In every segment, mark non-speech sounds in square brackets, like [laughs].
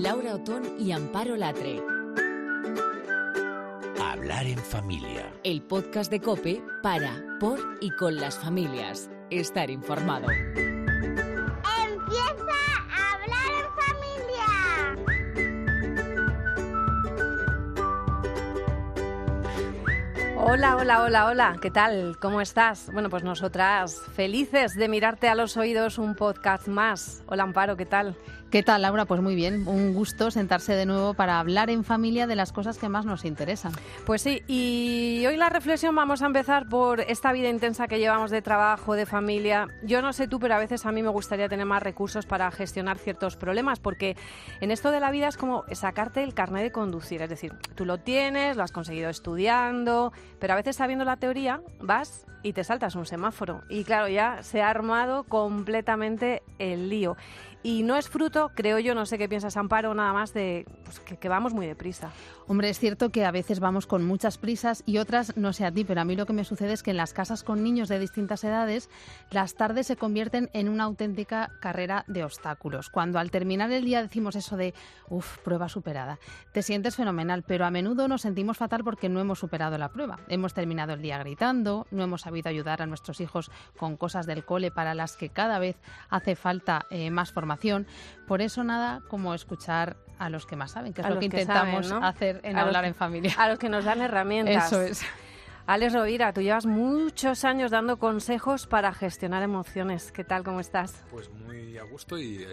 Laura Otón y Amparo Latre. Hablar en familia. El podcast de Cope para, por y con las familias. Estar informado. Empieza a hablar en familia. Hola, hola, hola, hola. ¿Qué tal? ¿Cómo estás? Bueno, pues nosotras felices de mirarte a los oídos un podcast más. Hola, Amparo, ¿qué tal? ¿Qué tal, Laura? Pues muy bien, un gusto sentarse de nuevo para hablar en familia de las cosas que más nos interesan. Pues sí, y hoy la reflexión vamos a empezar por esta vida intensa que llevamos de trabajo, de familia. Yo no sé tú, pero a veces a mí me gustaría tener más recursos para gestionar ciertos problemas, porque en esto de la vida es como sacarte el carnet de conducir, es decir, tú lo tienes, lo has conseguido estudiando, pero a veces sabiendo la teoría vas y te saltas un semáforo. Y claro, ya se ha armado completamente el lío. Y no es fruto, creo yo, no sé qué piensas, Amparo, nada más de pues, que, que, vamos muy deprisa. Hombre, es cierto que a veces vamos con muchas prisas y otras, no sé a ti, pero a mí lo que me sucede es que en las casas con niños de distintas edades, las tardes se convierten en una auténtica carrera de obstáculos. Cuando al terminar el día decimos eso de, uff, prueba superada, te sientes fenomenal, pero a menudo nos sentimos fatal porque no hemos superado la prueba. Hemos terminado el día gritando, no hemos sabido ayudar a nuestros hijos con cosas del cole para las que cada vez hace falta eh, más formación. Por eso nada como escuchar a los que más saben, que es a lo que intentamos saben, ¿no? hacer en a hablar que, en familia. A los que nos dan herramientas. Eso es. Alex Rovira, tú llevas muchos años dando consejos para gestionar emociones. ¿Qué tal? ¿Cómo estás? Pues muy a gusto y eh,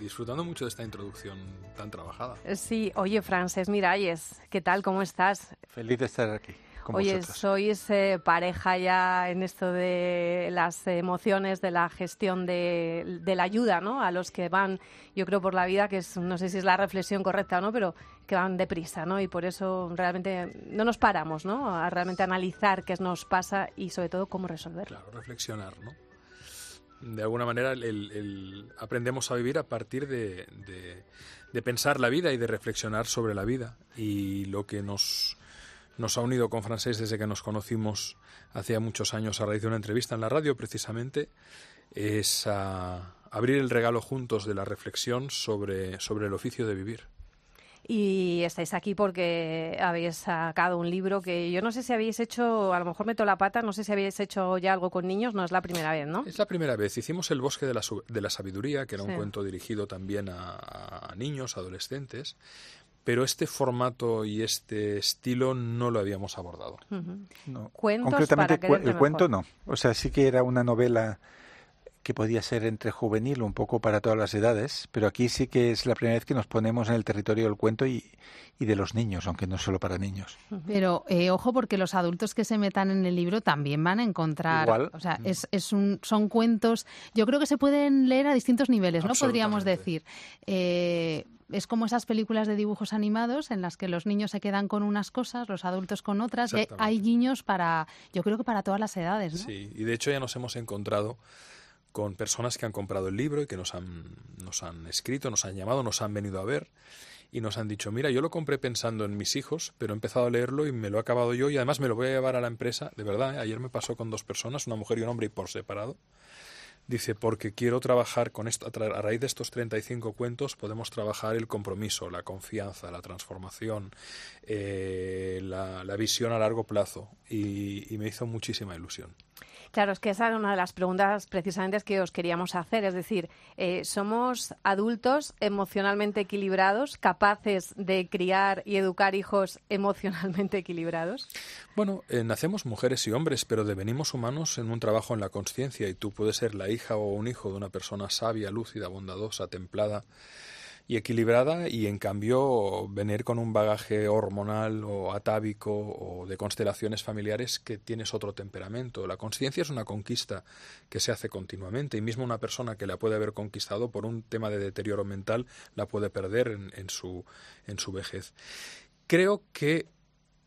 disfrutando mucho de esta introducción tan trabajada. Sí, oye, Frances Miralles, ¿qué tal? ¿Cómo estás? Feliz de estar aquí. Oye, vosotros. sois eh, pareja ya en esto de las emociones, de la gestión de, de, la ayuda, ¿no? A los que van, yo creo, por la vida, que es, no sé si es la reflexión correcta o no, pero que van deprisa, ¿no? Y por eso realmente no nos paramos, ¿no? A realmente analizar qué nos pasa y sobre todo cómo resolverlo. Claro, reflexionar, ¿no? De alguna manera el, el, aprendemos a vivir a partir de, de, de pensar la vida y de reflexionar sobre la vida. Y lo que nos nos ha unido con Francés desde que nos conocimos hacía muchos años a raíz de una entrevista en la radio, precisamente, es a abrir el regalo juntos de la reflexión sobre, sobre el oficio de vivir. Y estáis aquí porque habéis sacado un libro que yo no sé si habéis hecho, a lo mejor meto la pata, no sé si habéis hecho ya algo con niños, no es la primera vez, ¿no? Es la primera vez. Hicimos El bosque de la, de la sabiduría, que era un cuento dirigido también a, a niños, adolescentes, pero este formato y este estilo no lo habíamos abordado. Uh -huh. no. Cuentos Concretamente para el cuento no. O sea, sí que era una novela que podía ser entre juvenil, un poco para todas las edades, pero aquí sí que es la primera vez que nos ponemos en el territorio del cuento y, y de los niños, aunque no solo para niños. Pero eh, ojo, porque los adultos que se metan en el libro también van a encontrar. Igual. O sea, es, es un, son cuentos. Yo creo que se pueden leer a distintos niveles, ¿no? Podríamos decir. Eh, es como esas películas de dibujos animados en las que los niños se quedan con unas cosas, los adultos con otras. Y hay guiños para, yo creo que para todas las edades, ¿no? Sí, y de hecho ya nos hemos encontrado con personas que han comprado el libro y que nos han, nos han escrito, nos han llamado, nos han venido a ver y nos han dicho, mira, yo lo compré pensando en mis hijos, pero he empezado a leerlo y me lo he acabado yo y además me lo voy a llevar a la empresa, de verdad, ¿eh? ayer me pasó con dos personas, una mujer y un hombre y por separado. Dice, porque quiero trabajar con esto, a raíz de estos 35 cuentos podemos trabajar el compromiso, la confianza, la transformación, eh, la, la, visión a largo plazo y, y me hizo muchísima ilusión. Claro, es que esa era una de las preguntas precisamente que os queríamos hacer. Es decir, eh, ¿somos adultos emocionalmente equilibrados, capaces de criar y educar hijos emocionalmente equilibrados? Bueno, eh, nacemos mujeres y hombres, pero devenimos humanos en un trabajo en la conciencia y tú puedes ser la hija o un hijo de una persona sabia, lúcida, bondadosa, templada y equilibrada y en cambio venir con un bagaje hormonal o atávico o de constelaciones familiares que tienes otro temperamento. La conciencia es una conquista que se hace continuamente y mismo una persona que la puede haber conquistado por un tema de deterioro mental la puede perder en, en su, en su vejez. Creo que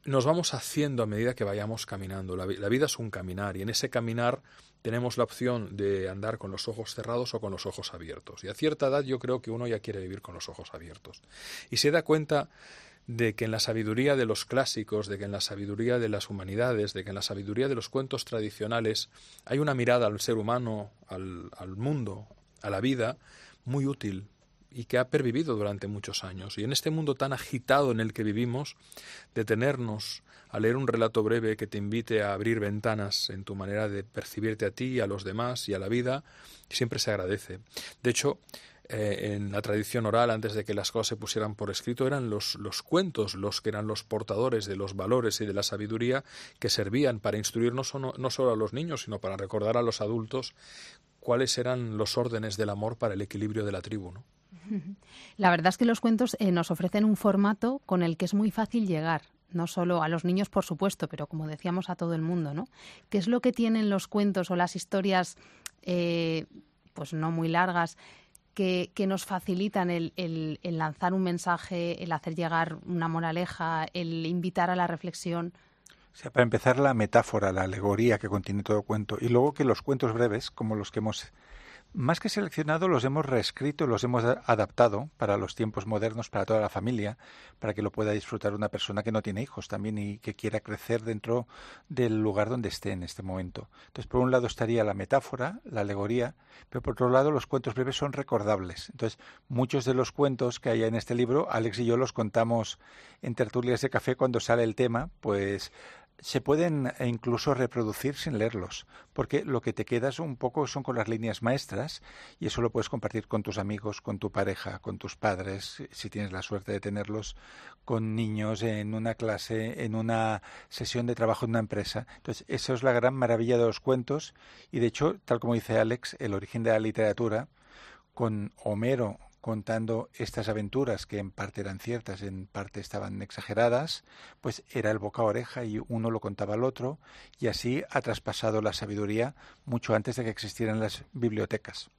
nos vamos haciendo a medida que vayamos caminando. La, la vida es un caminar y en ese caminar tenemos la opción de andar con los ojos cerrados o con los ojos abiertos. Y a cierta edad yo creo que uno ya quiere vivir con los ojos abiertos. Y se da cuenta de que en la sabiduría de los clásicos, de que en la sabiduría de las humanidades, de que en la sabiduría de los cuentos tradicionales hay una mirada al ser humano, al, mundo, a la vida, muy útil, y que ha pervivido durante muchos años. Y en este mundo tan agitado en el que vivimos, detenernos a leer un relato breve que te invite a abrir ventanas en tu manera de percibirte a ti, a los demás y a la vida, siempre se agradece. De hecho, eh, en la tradición oral, antes de que las cosas se pusieran por escrito, eran los, los cuentos los que eran los portadores de los valores y de la sabiduría que servían para instruirnos no, no solo a los niños, sino para recordar a los adultos cuáles eran los órdenes del amor para el equilibrio de la tribu. ¿no? [laughs] La verdad es que los cuentos eh, nos ofrecen un formato con el que es muy fácil llegar no solo a los niños, por supuesto, pero como decíamos a todo el mundo, ¿no? ¿Qué es lo que tienen los cuentos o las historias, eh, pues no muy largas, que, nos facilitan el, el, lanzar un mensaje, el hacer llegar una moraleja, el invitar a la reflexión? Sea, para empezar, la metáfora, la alegoría que contiene todo cuento, y luego que los cuentos breves, como los que hemos más que seleccionado, los hemos reescrito, los hemos adaptado para los tiempos modernos, para toda la familia, para que lo pueda disfrutar una persona que no tiene hijos también y que quiera crecer dentro del lugar donde esté en este momento. Entonces, por un lado estaría la metáfora, la alegoría, pero por otro lado los cuentos breves son recordables. Entonces, muchos de los cuentos que hay en este libro, Alex y yo los contamos en tertulias de café cuando sale el tema, pues se pueden incluso reproducir sin leerlos, porque lo que te quedas un poco son con las líneas maestras y eso lo puedes compartir con tus amigos, con tu pareja, con tus padres, si tienes la suerte de tenerlos, con niños en una clase, en una sesión de trabajo en una empresa. Entonces, eso es la gran maravilla de los cuentos y de hecho, tal como dice Alex, el origen de la literatura, con Homero contando estas aventuras que en parte eran ciertas, en parte estaban exageradas, pues era el boca a oreja y uno lo contaba al otro y así ha traspasado la sabiduría mucho antes de que existieran las bibliotecas.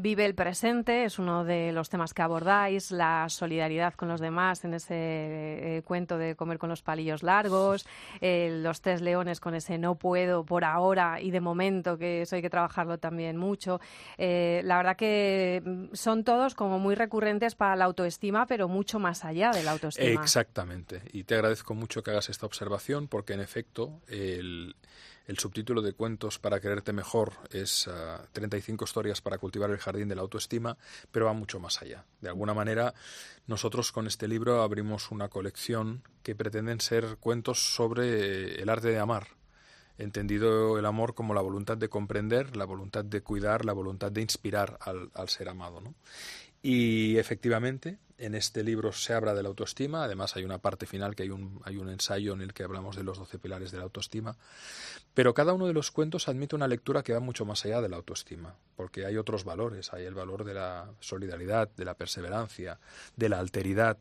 Vive el presente es uno de los temas que abordáis, la solidaridad con los demás en ese eh, cuento de comer con los palillos largos, eh, los tres leones con ese no puedo por ahora y de momento, que eso hay que trabajarlo también mucho. Eh, la verdad que mm, son todos como muy recurrentes para la autoestima, pero mucho más allá de la autoestima. Exactamente. Y te agradezco mucho que hagas esta observación porque en efecto el subtítulo de Cuentos para quererte mejor es 35 ah, historias para cultivar el jardín de la autoestima, pero va mucho más allá. De alguna manera, nosotros con este libro abrimos una colección que pretenden ser cuentos sobre el arte de amar, entendido el amor como la voluntad de comprender, la voluntad de cuidar, la voluntad de inspirar al, al ser amado. ¿no? Y efectivamente, en este libro se habla de la autoestima, además hay una parte final que hay un, hay un ensayo en el que hablamos de los doce pilares de la autoestima, pero cada uno de los cuentos admite una lectura que va mucho más allá de la autoestima, porque hay otros valores, hay el valor de la solidaridad, de la perseverancia, de la alteridad,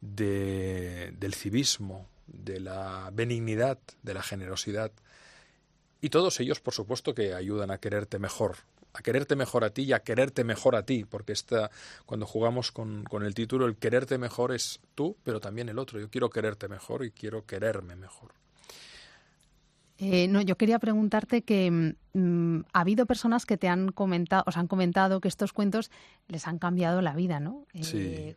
de, del civismo, de la benignidad, de la generosidad, y todos ellos, por supuesto, que ayudan a quererte mejor, a quererte mejor a ti y a quererte mejor a ti, porque esta, cuando jugamos con, con, el título, el quererte mejor es tú, pero también el otro. Yo quiero quererte mejor y quiero quererme mejor. Eh, no, yo quería preguntarte que mm, ha habido personas que te han comentado, os han comentado que estos cuentos les han cambiado la vida, ¿no? Eh,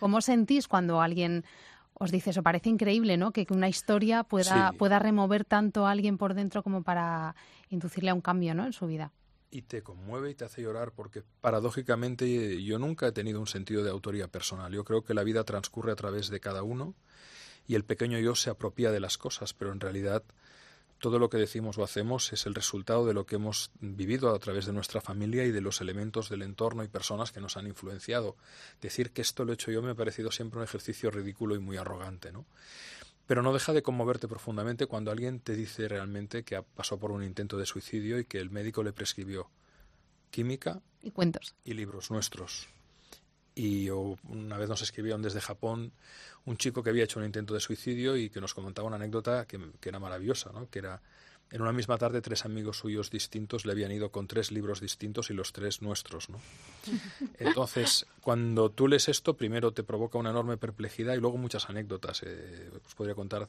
¿Cómo sentís cuando alguien os dice eso? Parece increíble, ¿no? Que, una historia pueda, pueda remover tanto a alguien por dentro como para inducirle a un cambio, ¿no? En su vida y te conmueve y te hace llorar porque paradójicamente yo nunca he tenido un sentido de autoría personal. Yo creo que la vida transcurre a través de cada uno y el pequeño yo se apropia de las cosas, pero en realidad todo lo que decimos o hacemos es el resultado de lo que hemos vivido a través de nuestra familia y de los elementos del entorno y personas que nos han influenciado. Decir que esto lo he hecho yo me ha parecido siempre un ejercicio ridículo y muy arrogante, ¿no? Pero no deja de conmoverte profundamente cuando alguien te dice realmente que pasó por un intento de suicidio y que el médico le prescribió química y cuentos y libros nuestros. Y una vez nos escribieron desde Japón un chico que había hecho un intento de suicidio y que nos comentaba una anécdota que, que era maravillosa, ¿no? que era en una misma tarde tres amigos suyos distintos le habían ido con tres libros distintos y los tres nuestros, ¿no? [laughs] Entonces, cuando tú lees esto, primero te provoca una enorme perplejidad y luego muchas anécdotas. Eh, os podría contar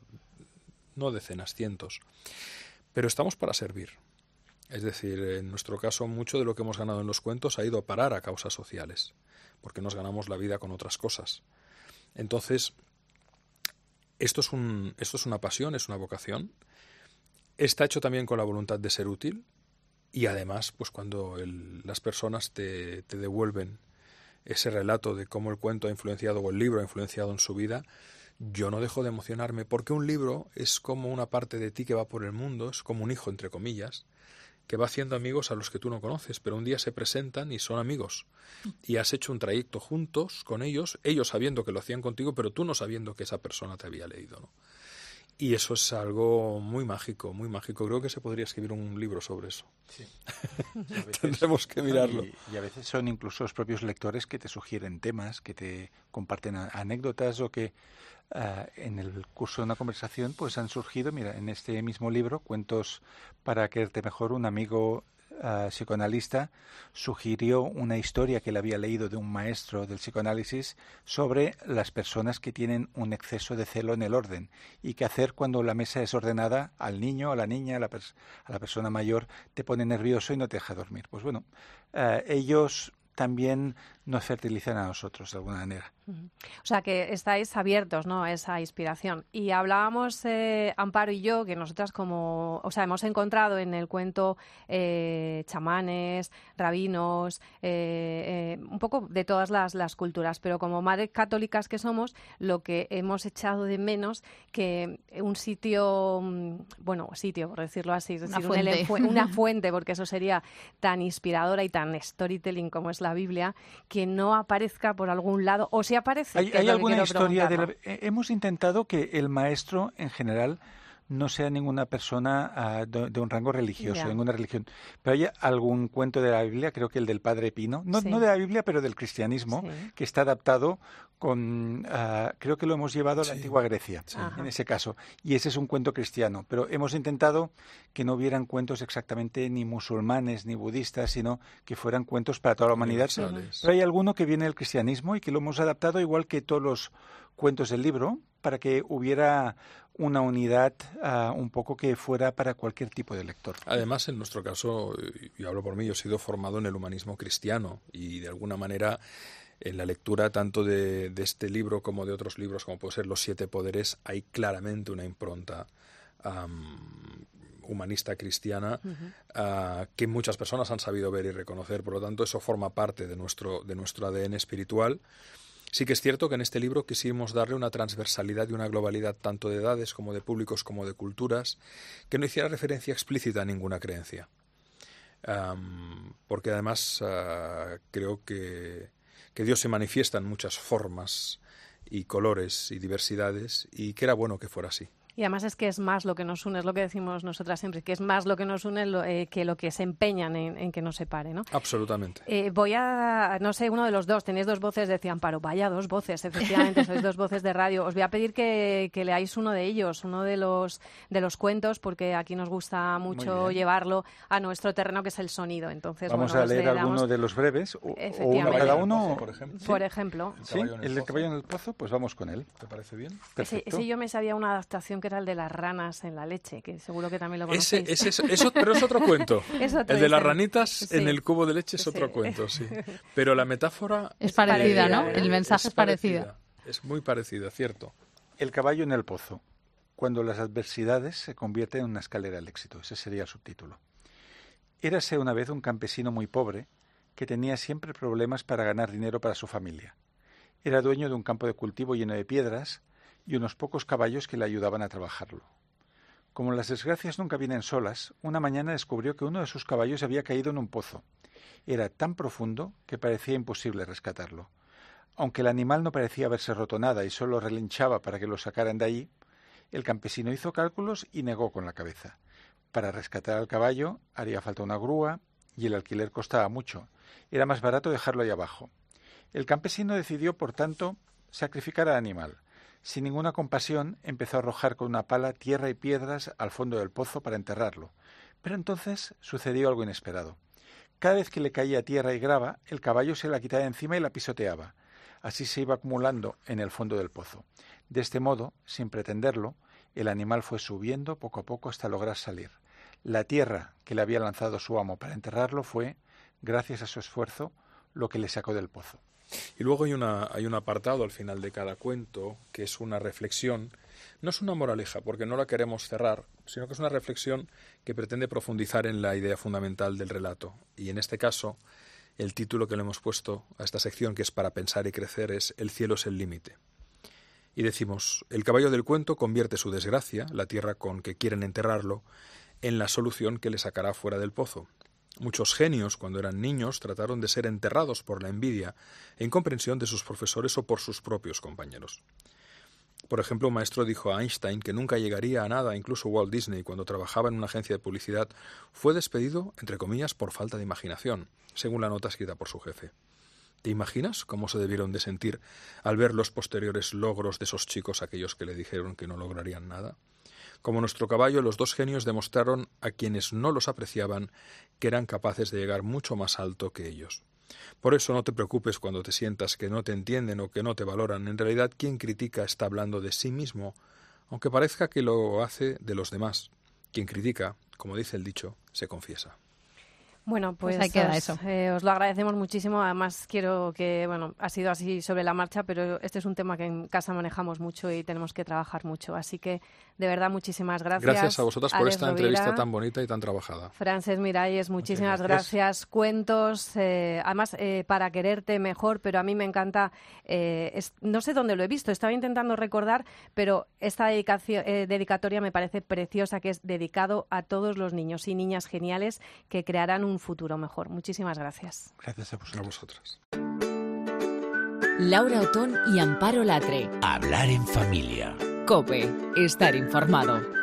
no decenas, cientos. Pero estamos para servir. Es decir, en nuestro caso, mucho de lo que hemos ganado en los cuentos ha ido a parar a causas sociales, porque nos ganamos la vida con otras cosas. Entonces, esto es, un, esto es una pasión, es una vocación, está hecho también con la voluntad de ser útil y además, pues cuando las personas te, te devuelven ese relato de cómo el cuento ha influenciado o el libro ha influenciado en su vida, yo no dejo de emocionarme porque un libro es como una parte de ti que va por el mundo, es como un hijo, entre comillas, que va haciendo amigos a los que tú no conoces, pero un día se presentan y son amigos. Y has hecho un trayecto juntos con ellos, ellos sabiendo que lo hacían contigo, pero tú no sabiendo que esa persona te había leído. Y eso es algo muy mágico, muy mágico. Creo que se podría escribir un libro sobre eso. Sí. [laughs] Tendremos que mirarlo. Y, y, a veces son incluso los propios lectores que te sugieren temas, que te comparten anécdotas o que uh, en el curso de una conversación pues han surgido, mira, en este mismo libro, Cuentos para quererte mejor, un amigo uh, psicoanalista sugirió una historia que él había leído de un maestro del psicoanálisis sobre las personas que tienen un exceso de celo en el orden y qué hacer cuando la mesa es ordenada al niño, a la niña, a la, a la persona mayor, te pone nervioso y no te deja dormir. Pues bueno, uh, ellos también nos fertilizan a nosotros de alguna manera. O sea que estáis abiertos ¿no? a esa inspiración. Y hablábamos, eh, Amparo y yo, que nosotras como, o sea, hemos encontrado en el cuento eh, chamanes, rabinos, eh, un poco de todas las, las, culturas, pero como madres católicas que somos, lo que hemos echado de menos que un sitio, mm, bueno, sitio, por decirlo así, es una, decir, fuente. Un, una [laughs] fuente, porque eso sería tan inspiradora y tan storytelling como es la Biblia, que no aparezca por algún lado, o si aparece. ¿Hay, hay alguna historia de la... Hemos intentado que el maestro en general no sea ninguna persona uh, de, de, un rango religioso, ninguna religión. Pero hay algún cuento de la Biblia, creo que el del Padre Pino, no, Sí. no de la Biblia, pero del cristianismo, Sí. que está adaptado con, ah, creo que lo hemos llevado a la antigua Grecia, en ese caso. Y ese es un cuento cristiano. Pero hemos intentado que no hubieran cuentos exactamente ni musulmanes ni budistas, sino que fueran cuentos para toda la humanidad. Pero hay alguno que viene del cristianismo y que lo hemos adaptado igual que todos los cuentos del libro, para que hubiera una unidad ah, un poco que fuera para cualquier tipo de lector. Además, en nuestro caso, y hablo por mí, yo he sido formado en el humanismo cristiano y de alguna manera en la lectura tanto de, de este libro como de otros libros, como puede ser Los Siete Poderes, hay claramente una impronta humanista cristiana ah, que muchas personas han sabido ver y reconocer. Por lo tanto, eso forma parte de nuestro, de nuestro ADN espiritual. Sí que es cierto que en este libro quisimos darle una transversalidad y una globalidad tanto de edades como de públicos como de culturas, que no hiciera referencia explícita a ninguna creencia. Porque además ah, creo que, que Dios se manifiesta en muchas formas y colores y diversidades y que era bueno que fuera así. Y además es que es más lo que nos une, es lo que decimos nosotras siempre, que es más lo que nos une lo, eh, que lo que se empeñan en, en que nos separe, ¿no? Absolutamente. Eh, voy a, no sé, uno de los dos, tenéis dos voces, decía Amparo, vaya dos voces, efectivamente, sois dos voces de radio. Os voy a pedir que, que leáis uno de ellos, uno de los, de los cuentos, porque aquí nos gusta mucho llevarlo a nuestro terreno, que es el sonido. Entonces, Vamos bueno, a leer le damos- alguno de los breves, o, o uno Efectivamente. cada el uno. Por ejemplo. ¿Sí? Por ejemplo, ¿Sí? El ¿El caballo en el pozo? Pues vamos con él. ¿Te parece bien? ese, Perfecto. ese yo me sabía una adaptación que era el de las ranas en la leche, que seguro que también lo conocéis. ese, eso, pero es otro [laughs] cuento. Es otro el de las ranitas Sí. en el cubo de leche es Sí. otro cuento, sí. [laughs] Pero la metáfora Es parecida, ¿no? parecida, El mensaje es, parecida. Es muy parecida, cierto. El caballo en el pozo. Cuando las adversidades se convierten en una escalera al éxito. Ese sería el subtítulo. Érase una vez un campesino muy pobre que tenía siempre problemas para ganar dinero para su familia. Era dueño de un campo de cultivo lleno de piedras y unos pocos caballos que le ayudaban a trabajarlo. Como las desgracias nunca vienen solas, una mañana descubrió que uno de sus caballos había caído en un pozo. Era tan profundo que parecía imposible rescatarlo. Aunque el animal no parecía haberse roto nada y solo relinchaba para que lo sacaran de allí, el campesino hizo cálculos y negó con la cabeza. Para rescatar al caballo haría falta una grúa y el alquiler costaba mucho. Era más barato dejarlo ahí abajo. El campesino decidió, por tanto, sacrificar al animal. Sin ninguna compasión, empezó a arrojar con una pala tierra y piedras al fondo del pozo para enterrarlo. Pero entonces sucedió algo inesperado. Cada vez que le caía tierra y grava, el caballo se la quitaba encima y la pisoteaba. Así se iba acumulando en el fondo del pozo. De este modo, sin pretenderlo, el animal fue subiendo poco a poco hasta lograr salir. La tierra que le había lanzado su amo para enterrarlo fue, gracias a su esfuerzo, lo que le sacó del pozo. Y luego hay, una, hay un apartado al final de cada cuento que es una reflexión. No es una moraleja, porque no la queremos cerrar, sino que es una reflexión que pretende profundizar en la idea fundamental del relato. Y en este caso, El título que le hemos puesto a esta sección, que es para pensar y crecer, es El cielo es el límite. Y decimos, el caballo del cuento convierte su desgracia, la tierra con que quieren enterrarlo, en la solución que le sacará fuera del pozo. Muchos genios, cuando eran niños, trataron de ser enterrados por la envidia e incomprensión de sus profesores o por sus propios compañeros. Por ejemplo, un maestro dijo a Einstein que nunca llegaría a nada, incluso Walt Disney, cuando trabajaba en una agencia de publicidad, fue despedido, entre comillas, por falta de imaginación, según la nota escrita por su jefe. ¿Te imaginas cómo se debieron de sentir al ver los posteriores logros de esos chicos, aquellos que le dijeron que no lograrían nada? Como nuestro caballo, los dos genios demostraron a quienes no los apreciaban que eran capaces de llegar mucho más alto que ellos. Por eso no te preocupes cuando te sientas que no te entienden o que no te valoran. En realidad quien critica está hablando de sí mismo, aunque parezca que lo hace de los demás. Quien critica, como dice el dicho, se confiesa. Bueno, pues, pues ahí queda os, eso. eh, os lo agradecemos muchísimo. Además, quiero que, bueno, ha sido así sobre la marcha, pero este es un tema que en casa manejamos mucho y tenemos que trabajar mucho. Así que, de verdad, muchísimas gracias. Gracias a vosotras por Alex esta Rovira, entrevista tan bonita y tan trabajada. Frances Miralles, muchísimas gracias. gracias. Cuentos, eh, además, eh, para quererte mejor, pero a mí me encanta, eh, es- no sé dónde lo he visto, estaba intentando recordar, pero esta dedicación, eh, dedicatoria me parece preciosa, que es dedicado a todos los niños y niñas geniales que crearán un futuro mejor. Muchísimas gracias. Gracias a A vosotros. vosotras. Laura Otón y Amparo Latre. Hablar en familia. Cope, estar informado.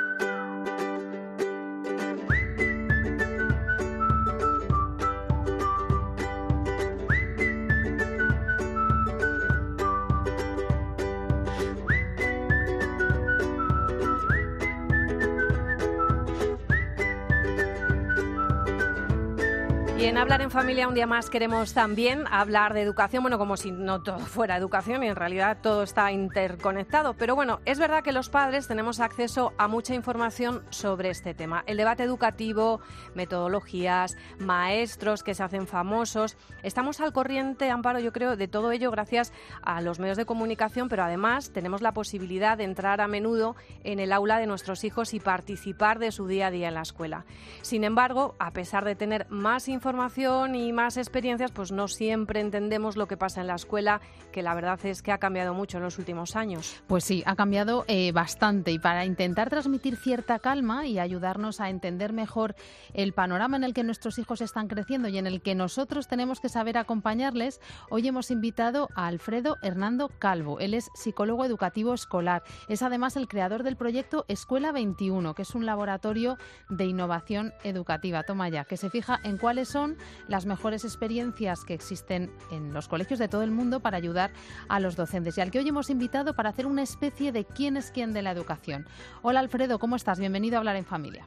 Hablar en Familia un día más queremos también hablar de educación, bueno, como si no todo fuera educación y en realidad todo está interconectado. Pero bueno, es verdad que los padres tenemos acceso a mucha información sobre este tema. El debate educativo, metodologías, maestros que se hacen famosos. Estamos al corriente, Amparo, yo creo, de todo ello gracias a los medios de comunicación, pero además tenemos la posibilidad de entrar a menudo en el aula de nuestros hijos y participar de su día a día en la escuela. Sin embargo, a pesar de tener más información y más experiencias, pues no siempre entendemos lo que pasa en la escuela, que la verdad es que ha cambiado mucho en los últimos años. Pues sí, ha cambiado eh, bastante y para intentar transmitir cierta calma y ayudarnos a entender mejor el panorama en el que nuestros hijos están creciendo y en el que nosotros tenemos que saber acompañarles, hoy hemos invitado a Alfredo Hernando Calvo. Él es psicólogo educativo escolar. Es además el creador del proyecto Escuela 21, que es un laboratorio de innovación educativa. Toma ya, que se fija en cuáles son las mejores experiencias que existen en los colegios de todo el mundo para ayudar a los docentes y al que hoy hemos invitado para hacer una especie de quién es quién de la educación. Hola Alfredo, ¿cómo estás? Bienvenido a Hablar en Familia.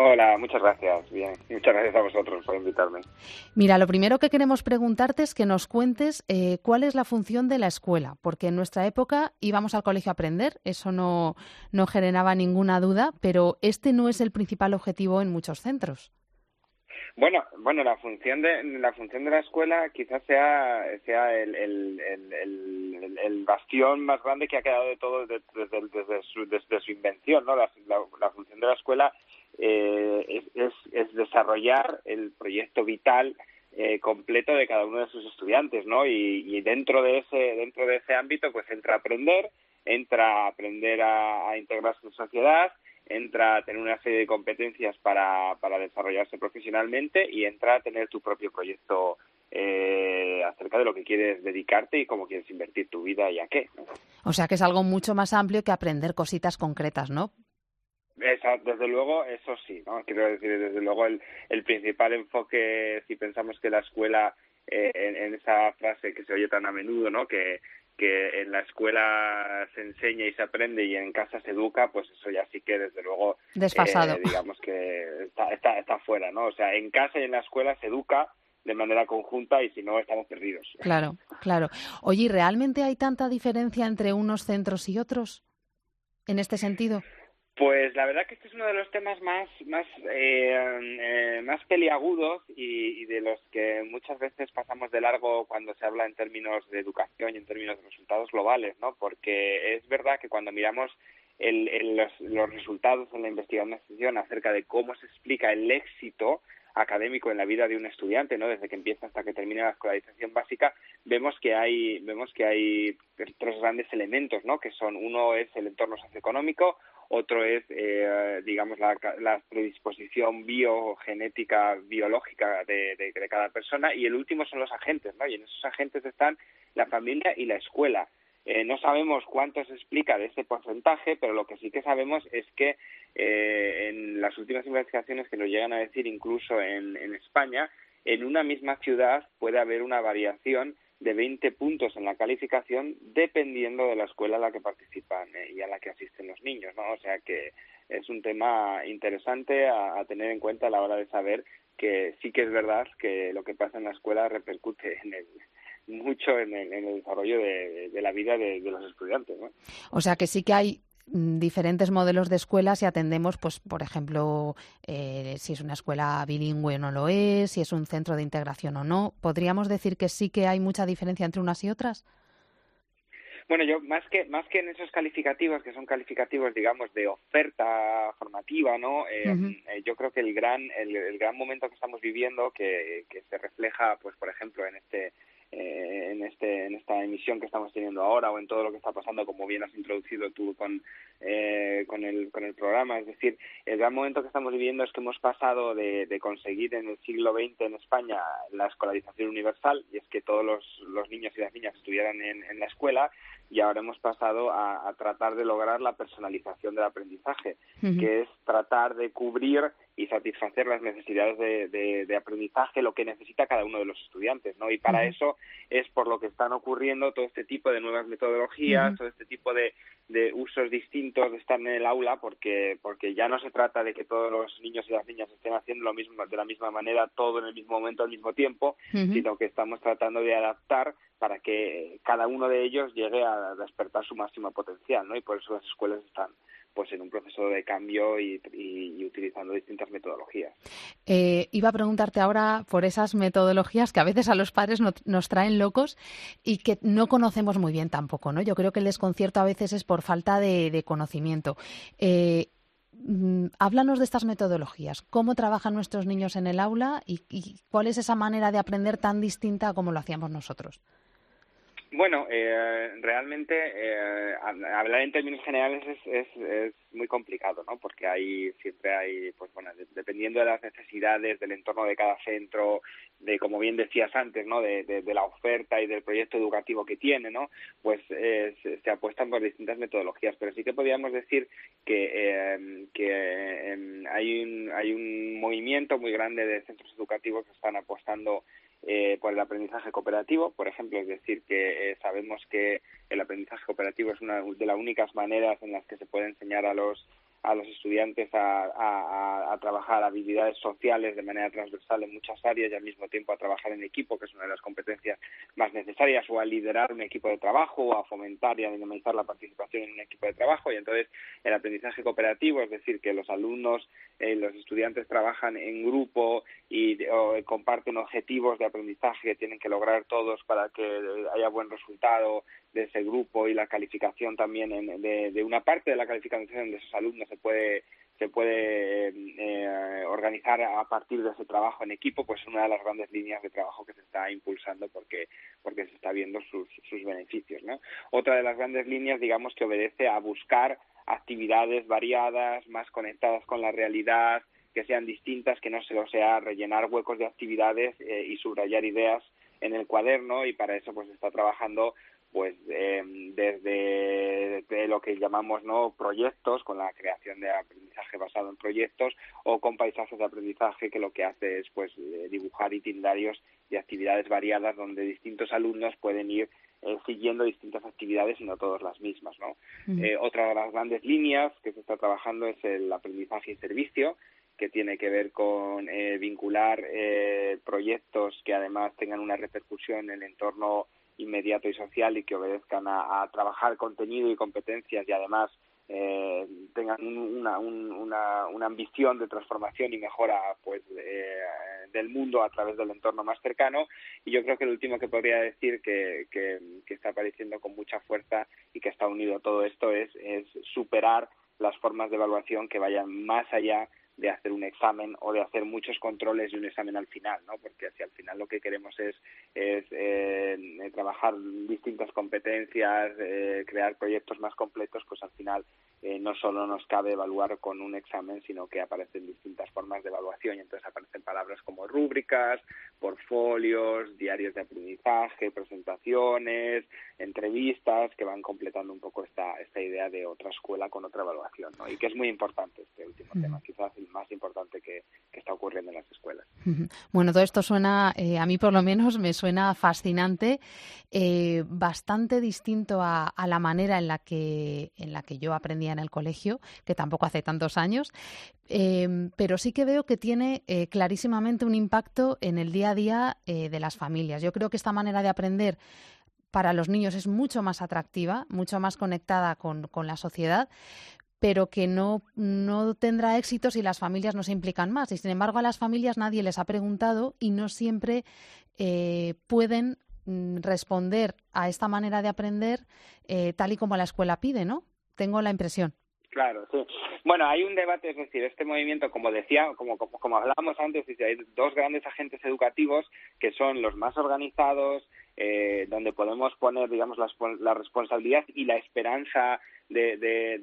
Hola, muchas gracias. Bien, [laughs] muchas gracias a vosotros por invitarme. Mira, lo primero que queremos preguntarte es que nos cuentes eh, cuál es la función de la escuela, porque en nuestra época íbamos al colegio a aprender, eso no, no generaba ninguna duda, pero este no es el principal objetivo en muchos centros. Bueno, bueno, la función de la función de la escuela quizás sea sea el, el, el, el, bastión más grande que ha quedado de todo desde, desde, desde, su, desde su invención, ¿no? La, la, la función de la escuela eh, es, es, es desarrollar el proyecto vital eh, completo de cada uno de sus estudiantes, ¿no? Y, y dentro de ese dentro de ese ámbito, pues entra a aprender, entra a aprender a, a integrarse en sociedad entra a tener una serie de competencias para, para desarrollarse profesionalmente y entra a tener tu propio proyecto eh, acerca de lo que quieres dedicarte y cómo quieres invertir tu vida y a qué. ¿no? O sea que es algo mucho más amplio que aprender cositas concretas, ¿no? Esa, desde luego, eso sí, ¿no? Quiero decir, desde luego el, el principal enfoque, si pensamos que la escuela, eh, en, en esa frase que se oye tan a menudo, ¿no? Que, que en la escuela se enseña y se aprende y en casa se educa, pues eso ya sí que desde luego Desfasado. eh, digamos que está, está, está fuera, ¿no? O sea, en casa y en la escuela se educa de manera conjunta y si no estamos perdidos. Claro, claro. Oye, ¿y realmente hay tanta diferencia entre unos centros y otros en este sentido? Pues la verdad que este es uno de los temas más más eh, eh, más peliagudos y, y, de los que muchas veces pasamos de largo cuando se habla en términos de educación y en términos de resultados globales, ¿no? Porque es verdad que cuando miramos el, el, los, los resultados en la investigación acerca de cómo se explica el éxito académico en la vida de un estudiante, ¿no? Desde que empieza hasta que termina la escolarización básica, vemos que hay vemos que hay tres grandes elementos, ¿no? Que son uno es el entorno socioeconómico, otro es, eh, digamos, la, la, predisposición biogenética, biológica de, de, cada persona, y el último son los agentes, ¿no? Y en esos agentes están la familia y la escuela. Eh, no sabemos cuánto se explica de ese porcentaje, pero lo que sí que sabemos es que eh, en las últimas investigaciones que nos llegan a decir incluso en, en España, en una misma ciudad puede haber una variación de 20 puntos en la calificación dependiendo de la escuela a la que participan eh, y a la que asisten los niños, ¿no? O sea que es un tema interesante a, tener en cuenta a la hora de saber que sí que es verdad que lo que pasa en la escuela repercute en el, mucho en el, en el desarrollo de, la vida de, de los estudiantes. ¿no? O sea que sí que hay diferentes modelos de escuelas y atendemos, pues, por ejemplo, eh, si es una escuela bilingüe o no lo es, si es un centro de integración o no. ¿Podríamos decir que sí que hay mucha diferencia entre unas y otras? Bueno, yo más que más que en esos calificativos que son calificativos, digamos, de oferta formativa, ¿no? Eh, uh -huh. eh, yo creo que el gran el, el, gran momento que estamos viviendo, que, que se refleja, pues, por ejemplo, en este eh, en este en esta emisión que estamos teniendo ahora o en todo lo que está pasando como bien has introducido tú con eh, con el con el programa es decir el gran momento que estamos viviendo es que hemos pasado de, de conseguir en el siglo XX en España la escolarización universal y es que todos los, los niños y las niñas estuvieran en, en la escuela y ahora hemos pasado a, a, tratar de lograr la personalización del aprendizaje, uh -huh. que es tratar de cubrir y satisfacer las necesidades de, de, de, aprendizaje, lo que necesita cada uno de los estudiantes, ¿no? Y para uh -huh. eso es por lo que están ocurriendo todo este tipo de nuevas metodologías, uh -huh. todo este tipo de, de usos distintos de estar en el aula, porque porque ya no se trata de que todos los niños y las niñas estén haciendo lo mismo de la misma manera, todo en el mismo momento, al mismo tiempo, sino que estamos tratando de adaptar para que cada uno de ellos llegue a despertar su máximo potencial, ¿no? Y por eso las escuelas están pues en un proceso de cambio y, utilizando distintas metodologías. Eh, iba a preguntarte ahora por esas metodologías que a veces a los padres no, nos traen locos y que no conocemos muy bien tampoco, ¿no? Yo creo que el desconcierto a veces es por falta de, conocimiento. Eh, mm, háblanos de estas metodologías. ¿Cómo trabajan nuestros niños en el aula y, y cuál es esa manera de aprender tan distinta como lo hacíamos nosotros? Bueno, eh, realmente eh, hablar en términos generales es, es, es, muy complicado, ¿no? Porque hay siempre hay, pues bueno, de, dependiendo de las necesidades del entorno de cada centro, de como bien decías antes, ¿no? De, de, de la oferta y del proyecto educativo que tiene, ¿no? Pues eh, se, se, apuestan por distintas metodologías, pero sí que podríamos decir que eh, que eh, hay un hay un movimiento muy grande de centros educativos que están apostando eh, por el aprendizaje cooperativo, por ejemplo, es decir, que eh, sabemos que el aprendizaje cooperativo es una de las únicas maneras en las que se puede enseñar a los a los estudiantes a, trabajar habilidades sociales de manera transversal en muchas áreas y al mismo tiempo a trabajar en equipo, que es una de las competencias más necesarias, o a liderar un equipo de trabajo, o a fomentar y a dinamizar la participación en un equipo de trabajo. Y entonces el aprendizaje cooperativo, es decir, que los alumnos, eh, los estudiantes trabajan en grupo y o, comparten objetivos de aprendizaje que tienen que lograr todos para que haya buen resultado de ese grupo y la calificación también en, de, de, una parte de la calificación de esos alumnos se puede se puede eh, organizar a partir de ese trabajo en equipo, pues es una de las grandes líneas de trabajo que se está impulsando porque porque se está viendo sus, sus beneficios, ¿no? Otra de las grandes líneas, digamos, que obedece a buscar actividades variadas, más conectadas con la realidad, que sean distintas, que no se lo sea rellenar huecos de actividades eh, y subrayar ideas en el cuaderno y para eso pues está trabajando pues eh, desde de lo que llamamos no proyectos con la creación de aprendizaje basado en proyectos o con paisajes de aprendizaje que lo que hace es pues eh, dibujar itinerarios de actividades variadas donde distintos alumnos pueden ir eh, siguiendo distintas actividades y no todas las mismas no uh -huh. eh, otra de las grandes líneas que se está trabajando es el aprendizaje y servicio que tiene que ver con eh, vincular eh, proyectos que además tengan una repercusión en el entorno inmediato y social y que obedezcan a, trabajar contenido y competencias y además eh, tengan una, un, una, una, ambición de transformación y mejora pues eh, del mundo a través del entorno más cercano. Y yo creo que el último que podría decir que, que, que está apareciendo con mucha fuerza y que está unido a todo esto es, es superar las formas de evaluación que vayan más allá de hacer un examen o de hacer muchos controles y un examen al final, ¿no? Porque si al final lo que queremos es, es eh, trabajar distintas competencias, eh, crear proyectos más completos, pues al final eh, no solo nos cabe evaluar con un examen, sino que aparecen distintas formas de evaluación y entonces aparecen palabras como rúbricas, portfolios, diarios de aprendizaje, presentaciones, entrevistas que van completando un poco esta, esta idea de otra escuela con otra evaluación, ¿no? Y que es muy importante este último tema, quizás el más importante que, está ocurriendo en las escuelas. Bueno, todo esto suena, eh, a mí por lo menos me suena fascinante, eh, bastante distinto a, la manera en la que en la que yo aprendía en el colegio, que tampoco hace tantos años, em, pero sí que veo que tiene eh, clarísimamente un impacto en el día a día de las familias. Yo creo que esta manera de aprender para los niños es mucho más atractiva, mucho más conectada con, con la sociedad, pero que no, no tendrá éxito si las familias no se implican más. Y sin embargo, a las familias nadie les ha preguntado y no siempre eh, pueden mm, responder a esta manera de aprender eh, tal y como la escuela pide, ¿no? Tengo la impresión. Claro, sí. Bueno, hay un debate, es decir, este movimiento, como decía, como, como, como hablábamos antes, hay dos grandes agentes educativos que son los más organizados, eh, donde podemos poner, digamos, la, la responsabilidad y la esperanza de, de,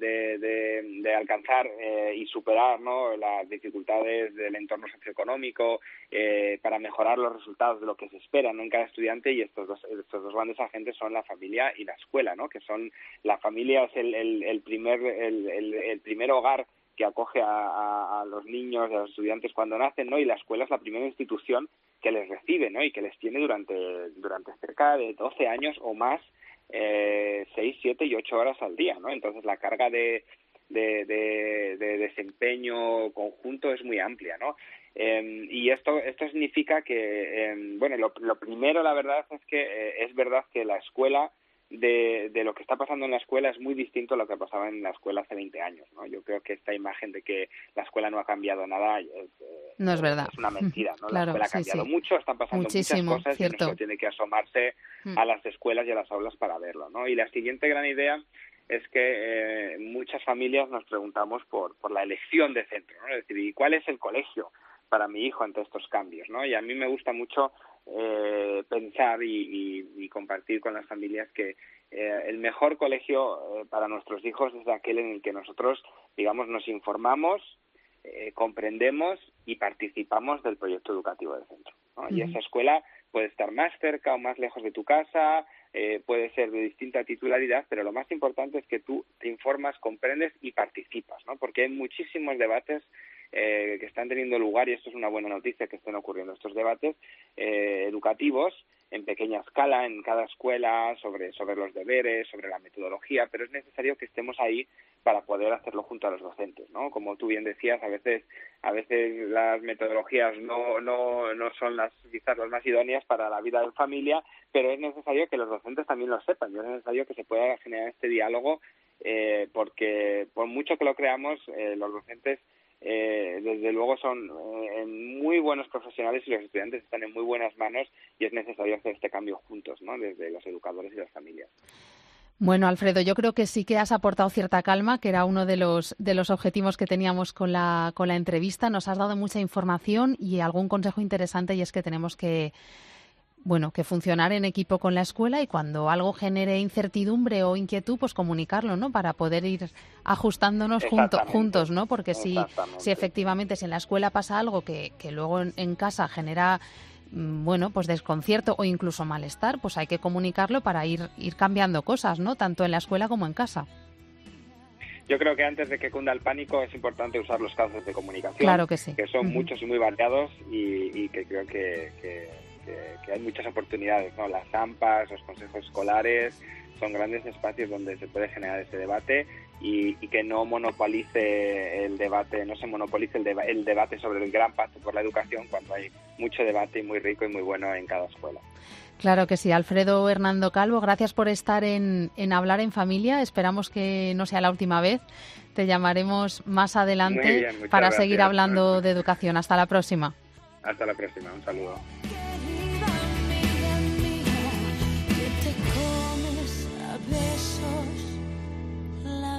de, alcanzar eh, y superar ¿no? las dificultades del entorno socioeconómico eh, para mejorar los resultados de lo que se espera en cada estudiante y estos dos, estos dos grandes agentes son la familia y la escuela, ¿no? que son la familia es el, el, el primer el, el, primer hogar que acoge a, a, los niños, a los estudiantes cuando nacen, ¿no? Y la escuela es la primera institución que les recibe, ¿no? Y que les tiene durante, durante cerca de 12 años o más eh, seis, siete y ocho horas al día, ¿no? Entonces la carga de, de, de, desempeño conjunto es muy amplia, ¿no? Eh, y esto esto significa que, eh, bueno, lo, lo, primero, la verdad es que eh, es verdad que la escuela de, de, lo que está pasando en la escuela es muy distinto a lo que pasaba en la escuela hace 20 años. ¿no? Yo creo que esta imagen de que la escuela no ha cambiado nada es, eh, no es verdad. Es una mentira. ¿no? la [laughs] escuela ha cambiado mucho, están pasando muchas cosas y uno tiene que asomarse mm. a las escuelas y a las aulas para verlo. ¿no? Y la siguiente gran idea es que eh, muchas familias nos preguntamos por, por la elección de centro. ¿no? Es decir, ¿y cuál es el colegio para mi hijo ante estos cambios? ¿no? Y a mí me gusta mucho eh, pensar y, y, compartir con las familias que eh, el mejor colegio eh, para nuestros hijos es aquel en el que nosotros, digamos, nos informamos, eh, comprendemos y participamos del proyecto educativo del centro. ¿no? Y esa escuela puede estar más cerca o más lejos de tu casa, eh, puede ser de distinta titularidad, pero lo más importante es que tú te informas, comprendes y participas, ¿no? Porque hay muchísimos debates eh, que están teniendo lugar, y esto es una buena noticia que estén ocurriendo estos debates eh, educativos en pequeña escala en cada escuela sobre, sobre los deberes, sobre la metodología, pero es necesario que estemos ahí para poder hacerlo junto a los docentes, ¿no? Como tú bien decías, a veces, a veces las metodologías no, no, no son las quizás las más idóneas para la vida en familia, pero es necesario que los docentes también lo sepan, y es necesario que se pueda generar este diálogo eh, porque por mucho que lo creamos, eh, los docentes eh, desde luego son eh, muy buenos profesionales y los estudiantes están en muy buenas manos y es necesario hacer este cambio juntos, ¿no? Desde los educadores y las familias. Bueno, Alfredo, yo creo que sí que has aportado cierta calma, que era uno de los, de los objetivos que teníamos con la, con la entrevista. Nos has dado mucha información y algún consejo interesante y es que tenemos que bueno, que funcionar en equipo con la escuela y cuando algo genere incertidumbre o inquietud, pues comunicarlo, ¿no? Para poder ir ajustándonos juntos, ¿no? Porque si, si efectivamente si en la escuela pasa algo que, que luego en, casa genera mm, bueno, pues desconcierto o incluso malestar, pues hay que comunicarlo para ir, ir cambiando cosas, ¿no? Tanto en la escuela como en casa. Yo creo que antes de que cunda el pánico es importante usar los casos de comunicación, claro que, sí. que son muchos y muy variados y, que creo que que, hay muchas oportunidades, ¿no? Las AMPAs, los consejos escolares, son grandes espacios donde se puede generar ese debate y, que no monopolice el debate, no se monopolice el, el, debate sobre el gran pacto por la educación cuando hay mucho debate y muy rico y muy bueno en cada escuela. Claro que sí. Alfredo Hernando Calvo, gracias por estar en, en Hablar en Familia. Esperamos que no sea la última vez. Te llamaremos más adelante para seguir hablando de educación. Hasta la próxima. Hasta la próxima. Un saludo.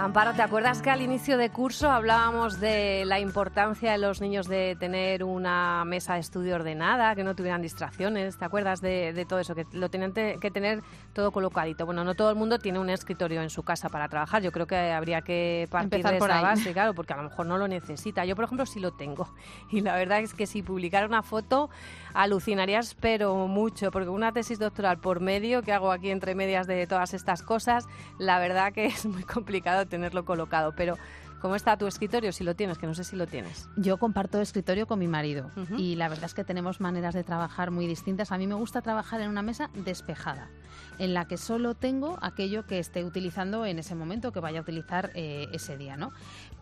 Amparo, ¿te acuerdas que al inicio de curso hablábamos de la importancia de los niños de tener una mesa de estudio ordenada, que no tuvieran distracciones? ¿Te acuerdas de, todo eso? Que lo tenían que tener todo colocadito. Bueno, no todo el mundo tiene un escritorio en su casa para trabajar. Yo creo que habría que partir Empezar de por esa ahí. base, claro, porque a lo mejor no lo necesita. Yo, por ejemplo, sí lo tengo. [laughs] Y la verdad es que si publicara una foto alucinarías, pero mucho, porque una tesis doctoral por medio, que hago aquí entre medias de todas estas cosas, la verdad que es muy complicado tenerlo colocado. Pero, ¿cómo está tu escritorio? Si lo tienes, que no sé si lo tienes. Yo comparto escritorio con mi marido Ujú. y la verdad es que tenemos maneras de trabajar muy distintas. A mí me gusta trabajar en una mesa despejada, en la que solo tengo aquello que esté utilizando en ese momento, que vaya a utilizar eh, ese día, ¿no?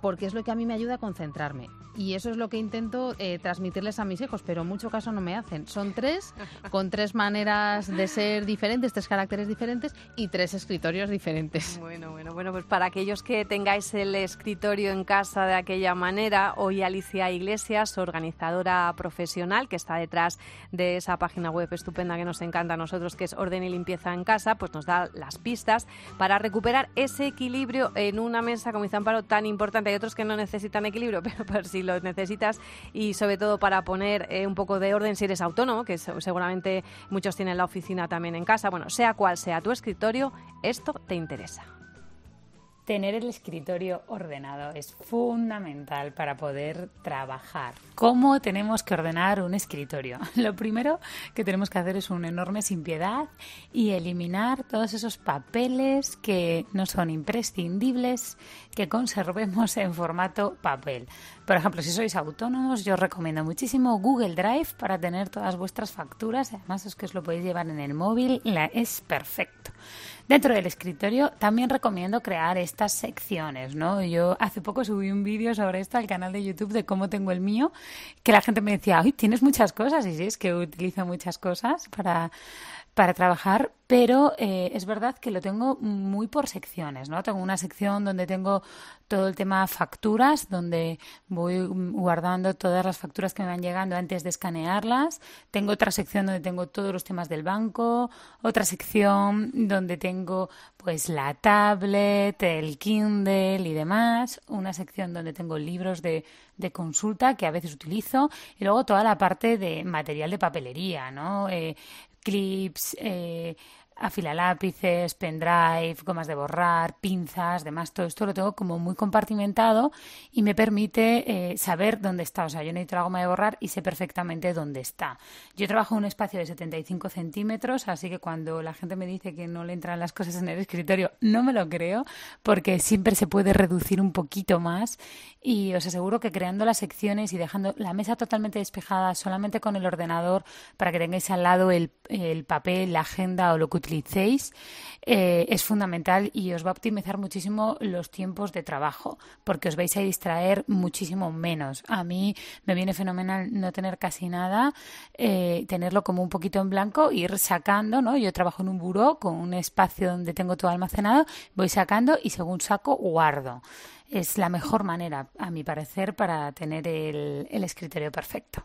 Porque es lo que a mí me ayuda a concentrarme. Y eso es lo que intento eh, transmitirles a mis hijos, pero en mucho caso no me hacen. Son tres, [laughs] con tres maneras de ser diferentes, tres caracteres diferentes y tres escritorios diferentes. Bueno, bueno, bueno, pues para aquellos que tengáis el escritorio en casa de aquella manera, hoy Alicia Iglesias, organizadora profesional que está detrás de esa página web estupenda que nos encanta a nosotros, que es Orden y Limpieza en Casa, pues nos da las pistas para recuperar ese equilibrio en una mesa, como dice Amparo, tan importante. Hay otros que no necesitan equilibrio, [laughs] pero si lo necesitas y sobre todo para poner eh, un poco de orden si eres autónomo, que se- seguramente muchos tienen la oficina también en casa. Bueno, sea cual sea tu escritorio, esto te interesa. Tener el escritorio ordenado es fundamental para poder trabajar. ¿Cómo tenemos que ordenar un escritorio? [laughs] Lo primero que tenemos que hacer es una enorme sin piedad y eliminar todos esos papeles que no son imprescindibles que conservemos en formato papel. Por ejemplo, si sois autónomos, yo os recomiendo muchísimo Google Drive para tener todas vuestras facturas. Además, es que os lo podéis llevar en el móvil, es perfecto. Dentro del escritorio también recomiendo crear estas secciones, ¿no? Yo hace poco subí un vídeo sobre esto al canal de YouTube de cómo tengo el mío, que la gente me decía, ¡ay, tienes muchas cosas! Y sí, es que utilizo muchas cosas para, para trabajar, pero eh, es verdad que lo tengo muy por secciones, ¿no? Tengo una sección donde tengo todo el tema facturas, donde voy guardando todas las facturas que me van llegando antes de escanearlas. Tengo otra sección donde tengo todos los temas del banco, otra sección donde tengo pues la tablet, el Kindle y demás, una sección donde tengo libros de, de consulta que a veces utilizo y luego toda la parte de material de papelería, ¿no? Eh, clips, eh, afilalápices, pendrive, gomas de borrar, pinzas, demás, todo esto lo tengo como muy compartimentado y me permite eh, saber dónde está. O sea, yo necesito la goma de borrar y sé perfectamente dónde está. Yo trabajo en un espacio de 75 centímetros, así que cuando la gente me dice que no le entran las cosas en el escritorio, no me lo creo, porque siempre se puede reducir un poquito más y os aseguro que creando las secciones y dejando la mesa totalmente despejada, solamente con el ordenador, para que tengáis al lado el, el papel, la agenda o lo que utilicéis, eh, es fundamental y os va a optimizar muchísimo los tiempos de trabajo, porque os vais a distraer muchísimo menos. A mí me viene fenomenal no tener casi nada, eh, tenerlo como un poquito en blanco, ir sacando, ¿no? Yo trabajo en un buró con un espacio donde tengo todo almacenado, voy sacando y según saco guardo. Es la mejor manera, a mi parecer, para tener el, el escritorio perfecto.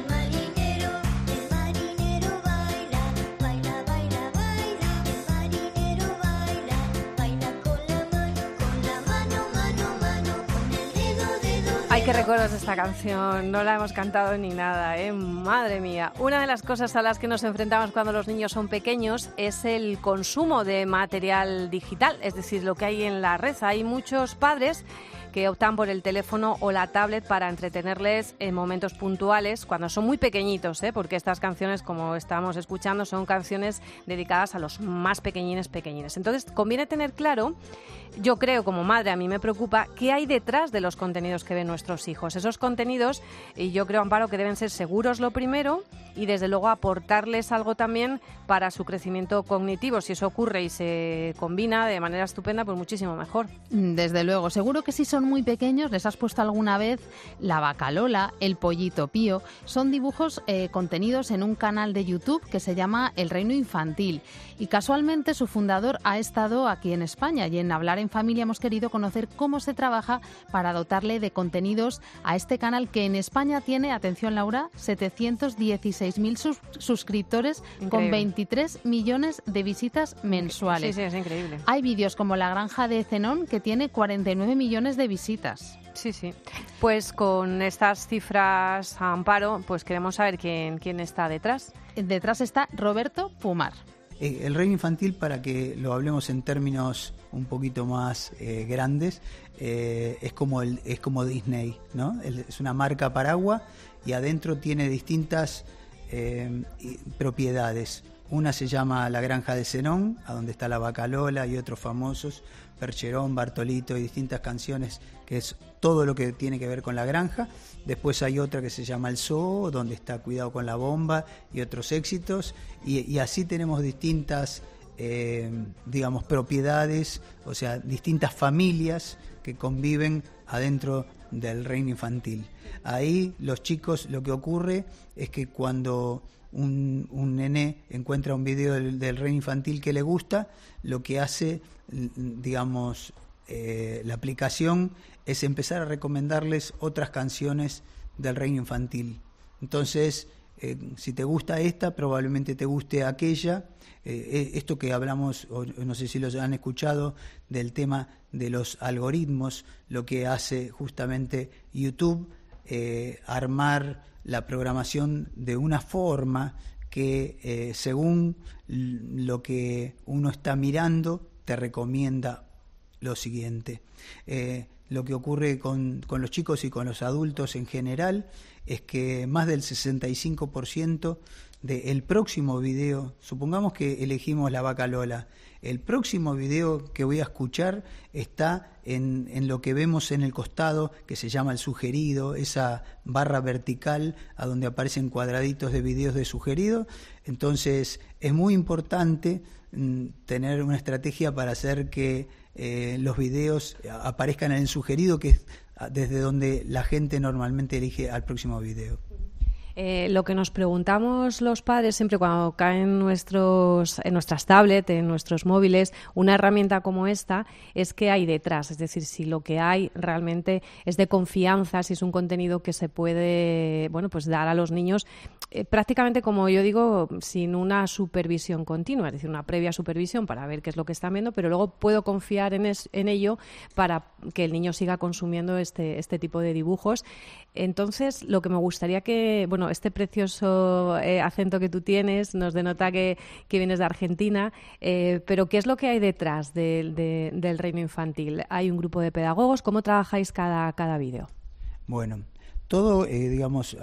Ay, qué recuerdos de esta canción. No la hemos cantado ni nada, ¿eh? Madre mía. Una de las cosas a las que nos enfrentamos cuando los niños son pequeños es el consumo de material digital, es decir, lo que hay en la red. Hay muchos padres que optan por el teléfono o la tablet para entretenerles en momentos puntuales cuando son muy pequeñitos, ¿eh? porque estas canciones, como estamos escuchando, son canciones dedicadas a los más pequeñines pequeñines. Entonces, conviene tener claro, yo creo como madre, a mí me preocupa, qué hay detrás de los contenidos que ven nuestros hijos. Esos contenidos, y yo creo, Amparo, que deben ser seguros lo primero y desde luego aportarles algo también para su crecimiento cognitivo. Si eso ocurre y se combina de manera estupenda, pues muchísimo mejor. Desde luego, seguro que si son son muy pequeños, les has puesto alguna vez la vaca Lola, el pollito pío. Son dibujos eh, contenidos en un canal de YouTube que se llama El Reino Infantil. Y casualmente su fundador ha estado aquí en España y en Hablar en Familia hemos querido conocer cómo se trabaja para dotarle de contenidos a este canal que en España tiene, atención Laura, 716.000 suscriptores con 23 millones de visitas mensuales. Sí, sí, es increíble. Hay vídeos como La Granja de Zenón que tiene 49 millones de visitas. Sí, sí. Pues con estas cifras a amparo, pues queremos saber quién, quién está detrás. Detrás está Roberto Pumar. Eh, el reino infantil, para que lo hablemos en términos un poquito más eh, grandes, eh, es, como el, es como Disney, ¿no? Es una marca paraguas y adentro tiene distintas propiedades. Una se llama La Granja de Zenón, a donde está la vaca Lola y otros famosos, Percherón, Bartolito y distintas canciones, que es todo lo que tiene que ver con la granja. Después hay otra que se llama El Zoo, donde está Cuidado con la Bomba y otros éxitos. Y, así tenemos distintas, eh, digamos, propiedades, o sea, distintas familias que conviven adentro del reino infantil. Ahí los chicos, lo que ocurre es que cuando un, un nené encuentra un video del, del, reino infantil que le gusta, lo que hace, digamos, eh, la aplicación es empezar a recomendarles otras canciones del reino infantil. Entonces, eh, si te gusta esta, probablemente te guste aquella. Eh, esto que hablamos, no sé si lo han escuchado, del tema de los algoritmos, lo que hace justamente YouTube, armar la programación de una forma que eh, según lo que uno está mirando te recomienda lo siguiente. Eh, lo que ocurre con, con, los chicos y con los adultos en general es que más del 65% del próximo video, supongamos que elegimos la vaca Lola, el próximo video que voy a escuchar está en, en, lo que vemos en el costado, que se llama el sugerido, esa barra vertical a donde aparecen cuadraditos de videos de sugerido. Entonces es muy importante mm, tener una estrategia para hacer que eh, los videos aparezcan en el sugerido, que es desde donde la gente normalmente elige al próximo video. Eh, lo que nos preguntamos los padres siempre cuando caen nuestros, en nuestras tablets, en nuestros móviles, una herramienta como esta, es qué hay detrás. Es decir, si lo que hay realmente es de confianza, si es un contenido que se puede bueno, pues dar a los niños eh, prácticamente, como yo digo, sin una supervisión continua, es decir, una previa supervisión para ver qué es lo que están viendo, pero luego puedo confiar en, ello para que el niño siga consumiendo este, este tipo de dibujos. Entonces, lo que me gustaría que, bueno, este precioso eh, acento que tú tienes nos denota que, vienes de Argentina, eh, pero ¿qué es lo que hay detrás del reino infantil? ¿Hay un grupo de pedagogos? ¿Cómo trabajáis cada, cada vídeo? Bueno, todo, eh, digamos,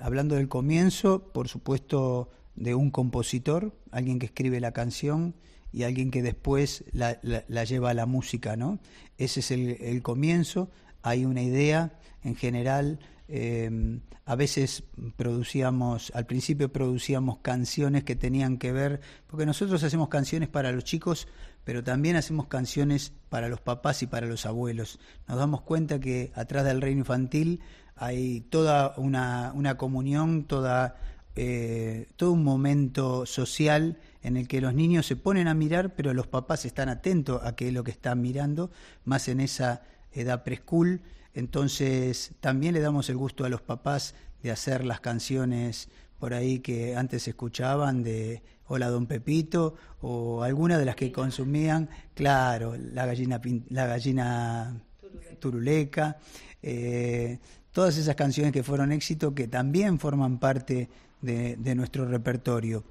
hablando del comienzo, por supuesto, de un compositor, alguien que escribe la canción y alguien que después la, lleva a la música, ¿no? Ese es el comienzo, hay una idea en general eh, a veces producíamos, al principio producíamos canciones que tenían que ver, porque nosotros hacemos canciones para los chicos, pero también hacemos canciones para los papás y para los abuelos. Nos damos cuenta que atrás del reino infantil hay toda una, una comunión, toda, eh, todo un momento social en el que los niños se ponen a mirar, pero los papás están atentos a qué es lo que están mirando, más en esa edad preschool. Entonces también le damos el gusto a los papás de hacer las canciones por ahí que antes escuchaban de Hola Don Pepito o alguna de las que consumían, claro, la gallina, la gallina turuleca, eh, todas esas canciones que fueron éxito que también forman parte de, de nuestro repertorio.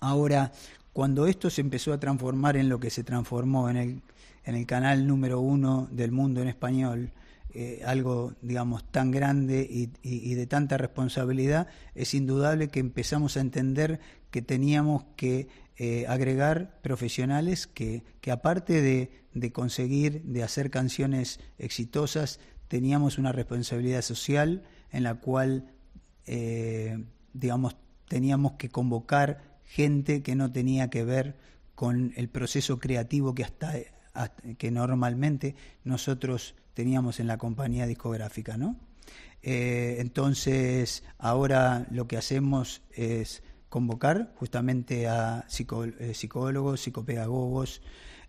Ahora, cuando esto se empezó a transformar en lo que se transformó en el, en el canal número uno del mundo en español, eh, algo, digamos, tan grande y, de tanta responsabilidad, es indudable que empezamos a entender que teníamos que eh, agregar profesionales que, que aparte de, conseguir, de hacer canciones exitosas, teníamos una responsabilidad social en la cual, eh, digamos, teníamos que convocar gente que no tenía que ver con el proceso creativo que hasta que normalmente nosotros teníamos en la compañía discográfica, ¿no? Eh, entonces, ahora lo que hacemos es convocar justamente a eh, psicólogos, psicopedagogos,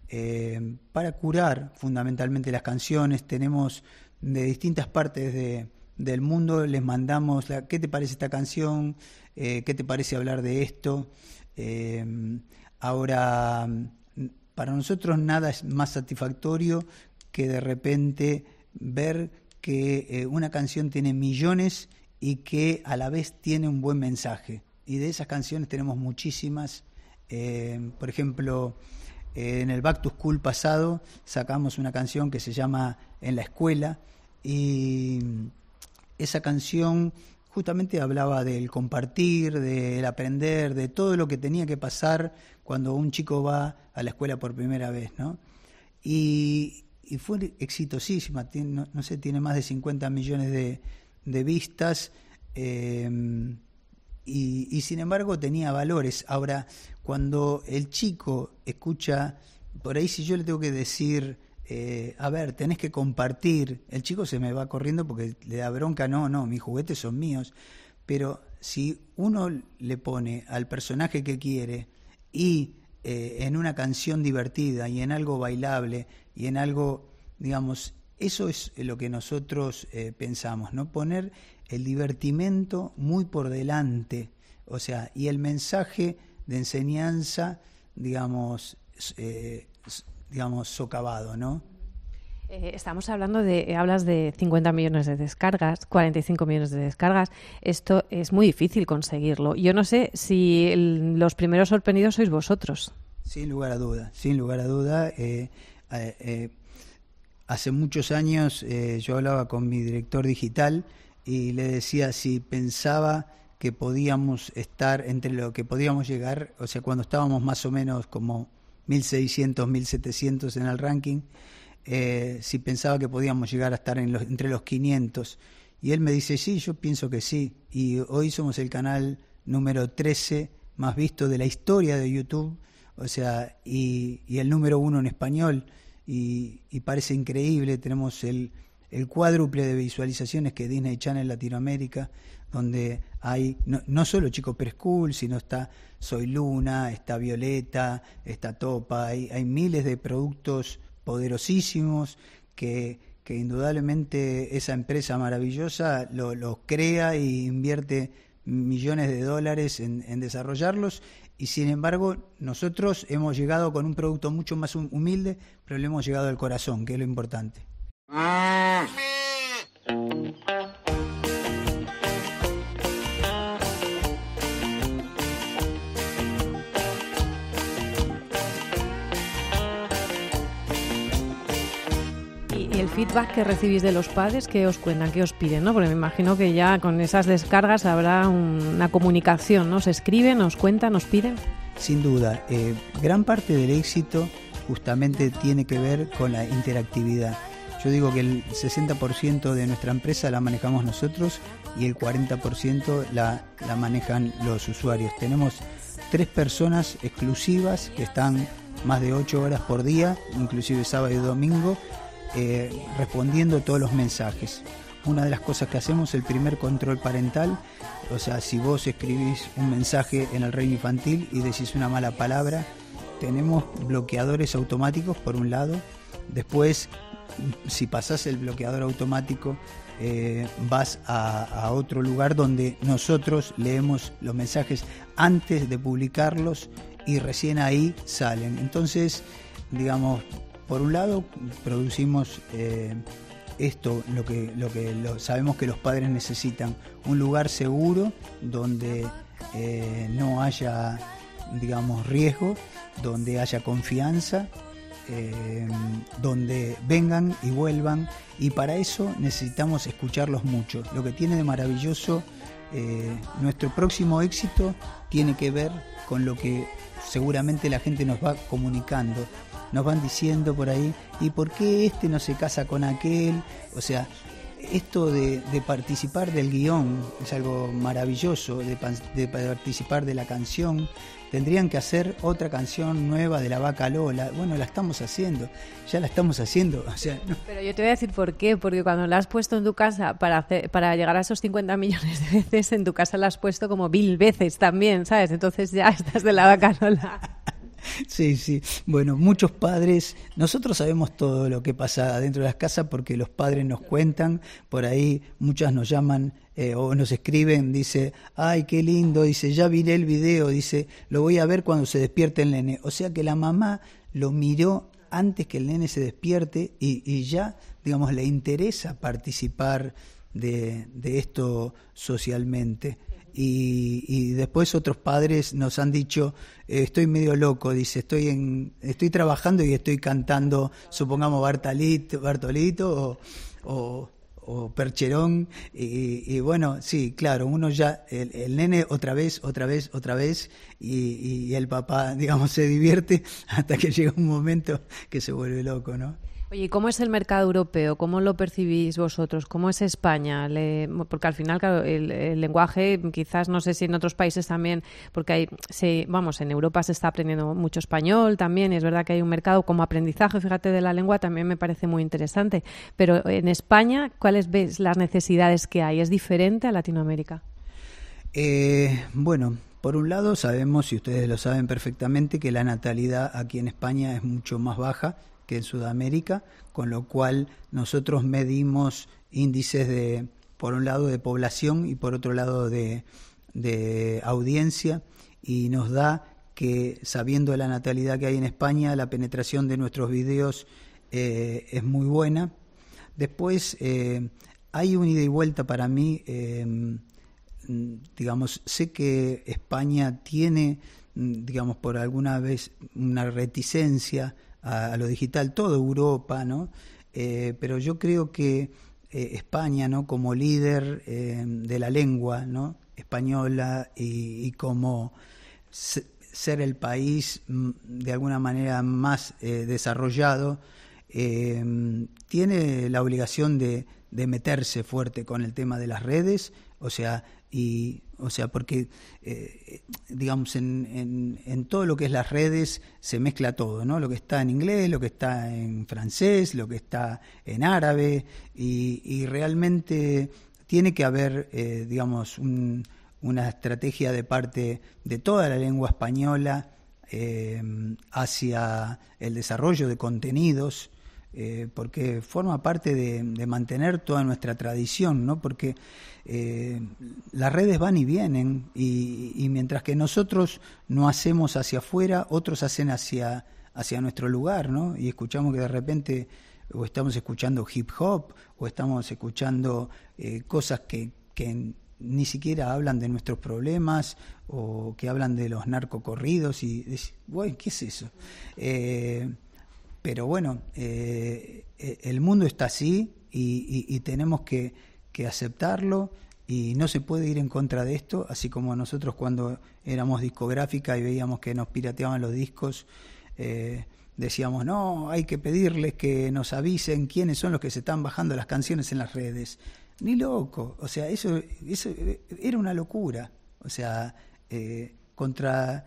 eh, para curar fundamentalmente las canciones. Tenemos de distintas partes del mundo, les mandamos qué te parece esta canción, qué te parece hablar de esto. ahora, para nosotros nada es más satisfactorio que de repente ver que eh, una canción tiene millones y que a la vez tiene un buen mensaje. Y de esas canciones tenemos muchísimas. Eh, por ejemplo, eh, en el Back to School pasado sacamos una canción que se llama En la escuela y esa canción justamente hablaba del compartir, del aprender, de todo lo que tenía que pasar cuando un chico va a la escuela por primera vez, ¿no? Y, fue exitosísima, no, sé, tiene más de 50 millones de, vistas eh, y, sin embargo tenía valores. Ahora, cuando el chico escucha, por ahí si yo le tengo que decir, eh, a ver, tenés que compartir, el chico se me va corriendo porque le da bronca, no, no, mis juguetes son míos, pero si uno le pone al personaje que quiere y eh, en una canción divertida y en algo bailable y en algo, digamos, eso es lo que nosotros eh, pensamos, ¿no? Poner el divertimento muy por delante, o sea, y el mensaje de enseñanza, digamos, digamos, socavado, ¿no? estamos hablando de, hablas de 50 millones de descargas, 45 millones de descargas. Esto es muy difícil conseguirlo. Yo no sé si los primeros sorprendidos sois vosotros. Sin lugar a duda, sin lugar a duda. Eh, eh, eh, hace muchos años yo hablaba con mi director digital y le decía si pensaba que podíamos estar entre lo que podíamos llegar, o sea, cuando estábamos más o menos como 1600, 1700 en el ranking, si pensaba que podíamos llegar a estar en los, entre los 500. Y él me dice, sí, yo pienso que sí. Y hoy somos el canal número 13 más visto de la historia de YouTube o sea, y, el número uno en español, y, parece increíble, tenemos el, el, cuádruple de visualizaciones que Disney Channel Latinoamérica, donde hay no, no solo Chico Preschool, sino está Soy Luna, está Violeta, está Topa, hay, hay miles de productos poderosísimos que, que indudablemente esa empresa maravillosa lo, lo crea e invierte millones de dólares en, en desarrollarlos y sin embargo nosotros hemos llegado con un producto mucho más humilde, pero le hemos llegado al corazón, que es lo importante. Feedback que recibís de los padres, qué os cuentan, qué os piden? ¿no? Porque me imagino que ya con esas descargas habrá una comunicación, ¿no? ¿Se escriben, os cuentan, os piden? Sin duda, eh, gran parte del éxito justamente tiene que ver con la interactividad. Yo digo que el 60% de nuestra empresa la manejamos nosotros y el 40% la, la manejan los usuarios. Tenemos tres personas exclusivas que están más de 8 horas por día, inclusive sábado y domingo, eh, respondiendo todos los mensajes. Una de las cosas que hacemos es el primer control parental, o sea, si vos escribís un mensaje en el reino infantil y decís una mala palabra, tenemos bloqueadores automáticos por un lado, después si pasás el bloqueador automático eh, vas a, a, otro lugar donde nosotros leemos los mensajes antes de publicarlos y recién ahí salen. Entonces, digamos, por un lado, producimos eh, esto, lo que, lo que sabemos que los padres necesitan, un lugar seguro donde eh, no haya, digamos, riesgo, donde haya confianza, eh, donde vengan y vuelvan, y para eso necesitamos escucharlos mucho. Lo que tiene de maravilloso nuestro próximo éxito tiene que ver con lo que seguramente la gente nos va comunicando nos van diciendo por ahí, ¿y por qué este no se casa con aquel? O sea, esto de, participar del guion es algo maravilloso, de, de, participar de la canción. Tendrían que hacer otra canción nueva de la vaca Lola. Bueno, la estamos haciendo, ya la estamos haciendo. [laughs] Pero yo te voy a decir por qué, porque cuando la has puesto en tu casa para, para llegar a esos 50 millones de veces, en tu casa la has puesto como mil veces también, ¿sabes? Entonces ya [laughs] estás de la vaca Lola. [laughs] Sí, sí. Bueno, muchos padres, nosotros sabemos todo lo que pasa dentro de las casas porque los padres nos cuentan, por ahí muchas nos llaman eh, o nos escriben, dice, ay, qué lindo, dice, ya vi el video, dice, lo voy a ver cuando se despierte el nene. O sea que la mamá lo miró antes que el nene se despierte y, ya, digamos, le interesa participar de, de esto socialmente. Y, después otros padres nos han dicho eh, estoy medio loco dice estoy en estoy trabajando y estoy cantando supongamos Bartolito, Bartolito o, Percherón y, bueno sí claro uno ya el, nene otra vez otra vez otra vez y, y el papá [laughs] digamos se divierte hasta que llega un momento que se vuelve loco no Oye, ¿cómo es el mercado europeo? ¿Cómo lo percibís vosotros? ¿Cómo es España? porque al final, claro, el, lenguaje, quizás no sé si en otros países también, porque hay, se, vamos, en Europa se está aprendiendo mucho español también, y es verdad que hay un mercado como aprendizaje, fíjate, de la lengua también me parece muy interesante. Pero en España, ¿cuáles ves las necesidades que hay? ¿Es diferente a Latinoamérica? Eh, bueno, por un lado, sabemos, y ustedes lo saben perfectamente, que la natalidad aquí en España es mucho más baja que en Sudamérica, con lo cual nosotros medimos índices de, por un lado, de población y por otro lado de, audiencia, y nos da que, sabiendo la natalidad que hay en España, la penetración de nuestros videos eh, es muy buena. Después, eh, hay un ida y vuelta para mí, em, digamos, sé que España tiene, digamos, por alguna vez una reticencia a, lo digital, toda Europa, ¿no? Eh, pero yo creo que eh, España, ¿no? Como líder eh, de la lengua, ¿no? Española y, como ser el país mm, de alguna manera más desarrollado, tiene la obligación de, de meterse fuerte con el tema de las redes, o sea, y o sea porque eh, digamos en, en, todo lo que es las redes se mezcla todo no lo que está en inglés lo que está en francés lo que está en árabe y, realmente tiene que haber eh, digamos una estrategia de parte de toda la lengua española eh, hacia el desarrollo de contenidos eh, porque forma parte de, mantener toda nuestra tradición, ¿no? Porque eh, las redes van y vienen y, mientras que nosotros no hacemos hacia afuera, otros hacen hacia, hacia nuestro lugar, ¿no? Y escuchamos que de repente o estamos escuchando hip hop o estamos escuchando eh, cosas que, que ni siquiera hablan de nuestros problemas o que hablan de los narcocorridos y decís, ¿qué es eso? Pero bueno, eh, eh, el mundo está así y, tenemos que, aceptarlo y no se puede ir en contra de esto, así como nosotros cuando éramos discográfica y veíamos que nos pirateaban los discos, eh, decíamos, no, hay que pedirles que nos avisen quiénes son los que se están bajando las canciones en las redes. Ni loco, o sea, eso, eso era una locura, o sea, contra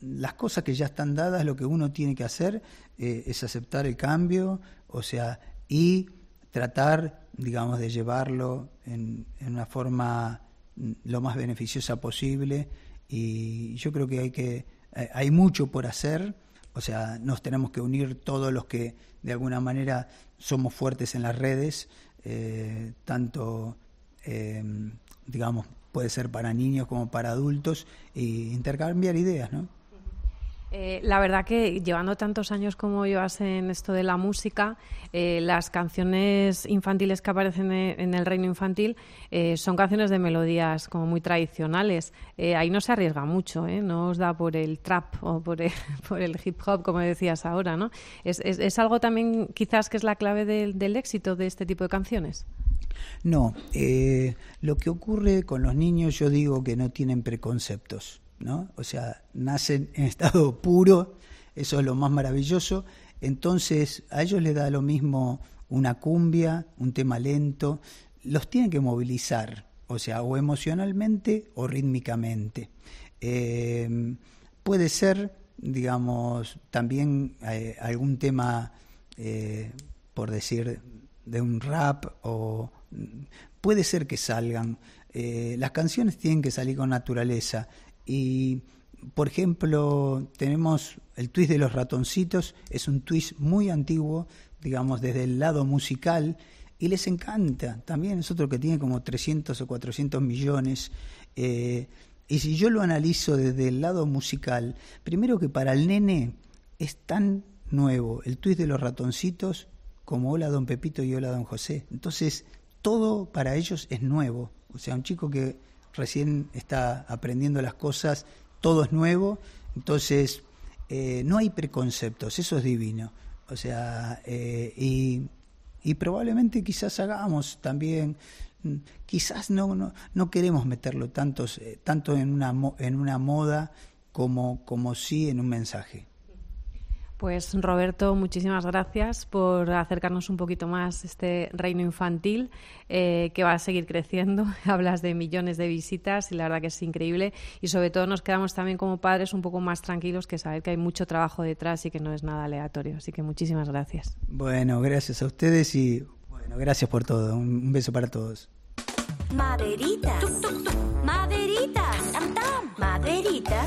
las cosas que ya están dadas, lo que uno tiene que hacer eh, es aceptar el cambio, o sea, y tratar, digamos, de llevarlo en, una forma mm, lo más beneficiosa posible. Y yo creo que hay que eh, hay mucho por hacer, o sea, nos tenemos que unir todos los que de alguna manera somos fuertes en las redes, eh, tanto, digamos, puede ser para niños como para adultos, e intercambiar ideas, ¿no? Eh, la verdad que llevando tantos años como llevas en esto de la música, eh, las canciones infantiles que aparecen en el reino infantil eh, son canciones de melodías como muy tradicionales. ahí no se arriesga mucho, no os da por el trap o por el, [laughs] por el hip hop, como decías ahora, ¿no? ¿Es, es, algo también quizás que es la clave del éxito de este tipo de canciones? No, lo que ocurre con los niños yo digo que no tienen preconceptos. ¿no? O sea, nacen en estado [laughs] puro, eso es lo más maravilloso. Entonces, a ellos les da lo mismo una cumbia, un tema lento, los tiene que movilizar, o sea, o emocionalmente o rítmicamente. Eh, puede ser, digamos, también eh, algún tema, eh, por decir, de un rap o puede ser que salgan. las canciones tienen que salir con naturaleza y por ejemplo, tenemos el twist de los ratoncitos, es un twist muy antiguo, digamos, desde el lado musical, y les encanta. También es otro que tiene como 300 o 400 millones. Eh, y si yo lo analizo desde el lado musical, primero que para el nene es tan nuevo el twist de los ratoncitos como Hola Don Pepito y Hola Don José. Entonces, todo para ellos es nuevo. O sea, un chico que recién está aprendiendo las cosas, todo es nuevo. Entonces, eh, no hay preconceptos, eso es divino. O sea, eh, y probablemente quizás hagamos también mm, quizás no, no, no queremos meterlo tantos, eh, tanto en una, en una moda como, como sí en un mensaje. Pues Roberto, muchísimas gracias por acercarnos un poquito más este reino infantil eh, que va a seguir creciendo. [laughs] Hablas de millones de visitas y la verdad que es increíble. Y sobre todo nos quedamos también como padres un poco más tranquilos que saber que hay mucho trabajo detrás y que no es nada aleatorio. Así que muchísimas gracias. Bueno, gracias a ustedes y bueno, gracias por todo. Un, beso para todos. Maderitas. Maderitas. Maderitas.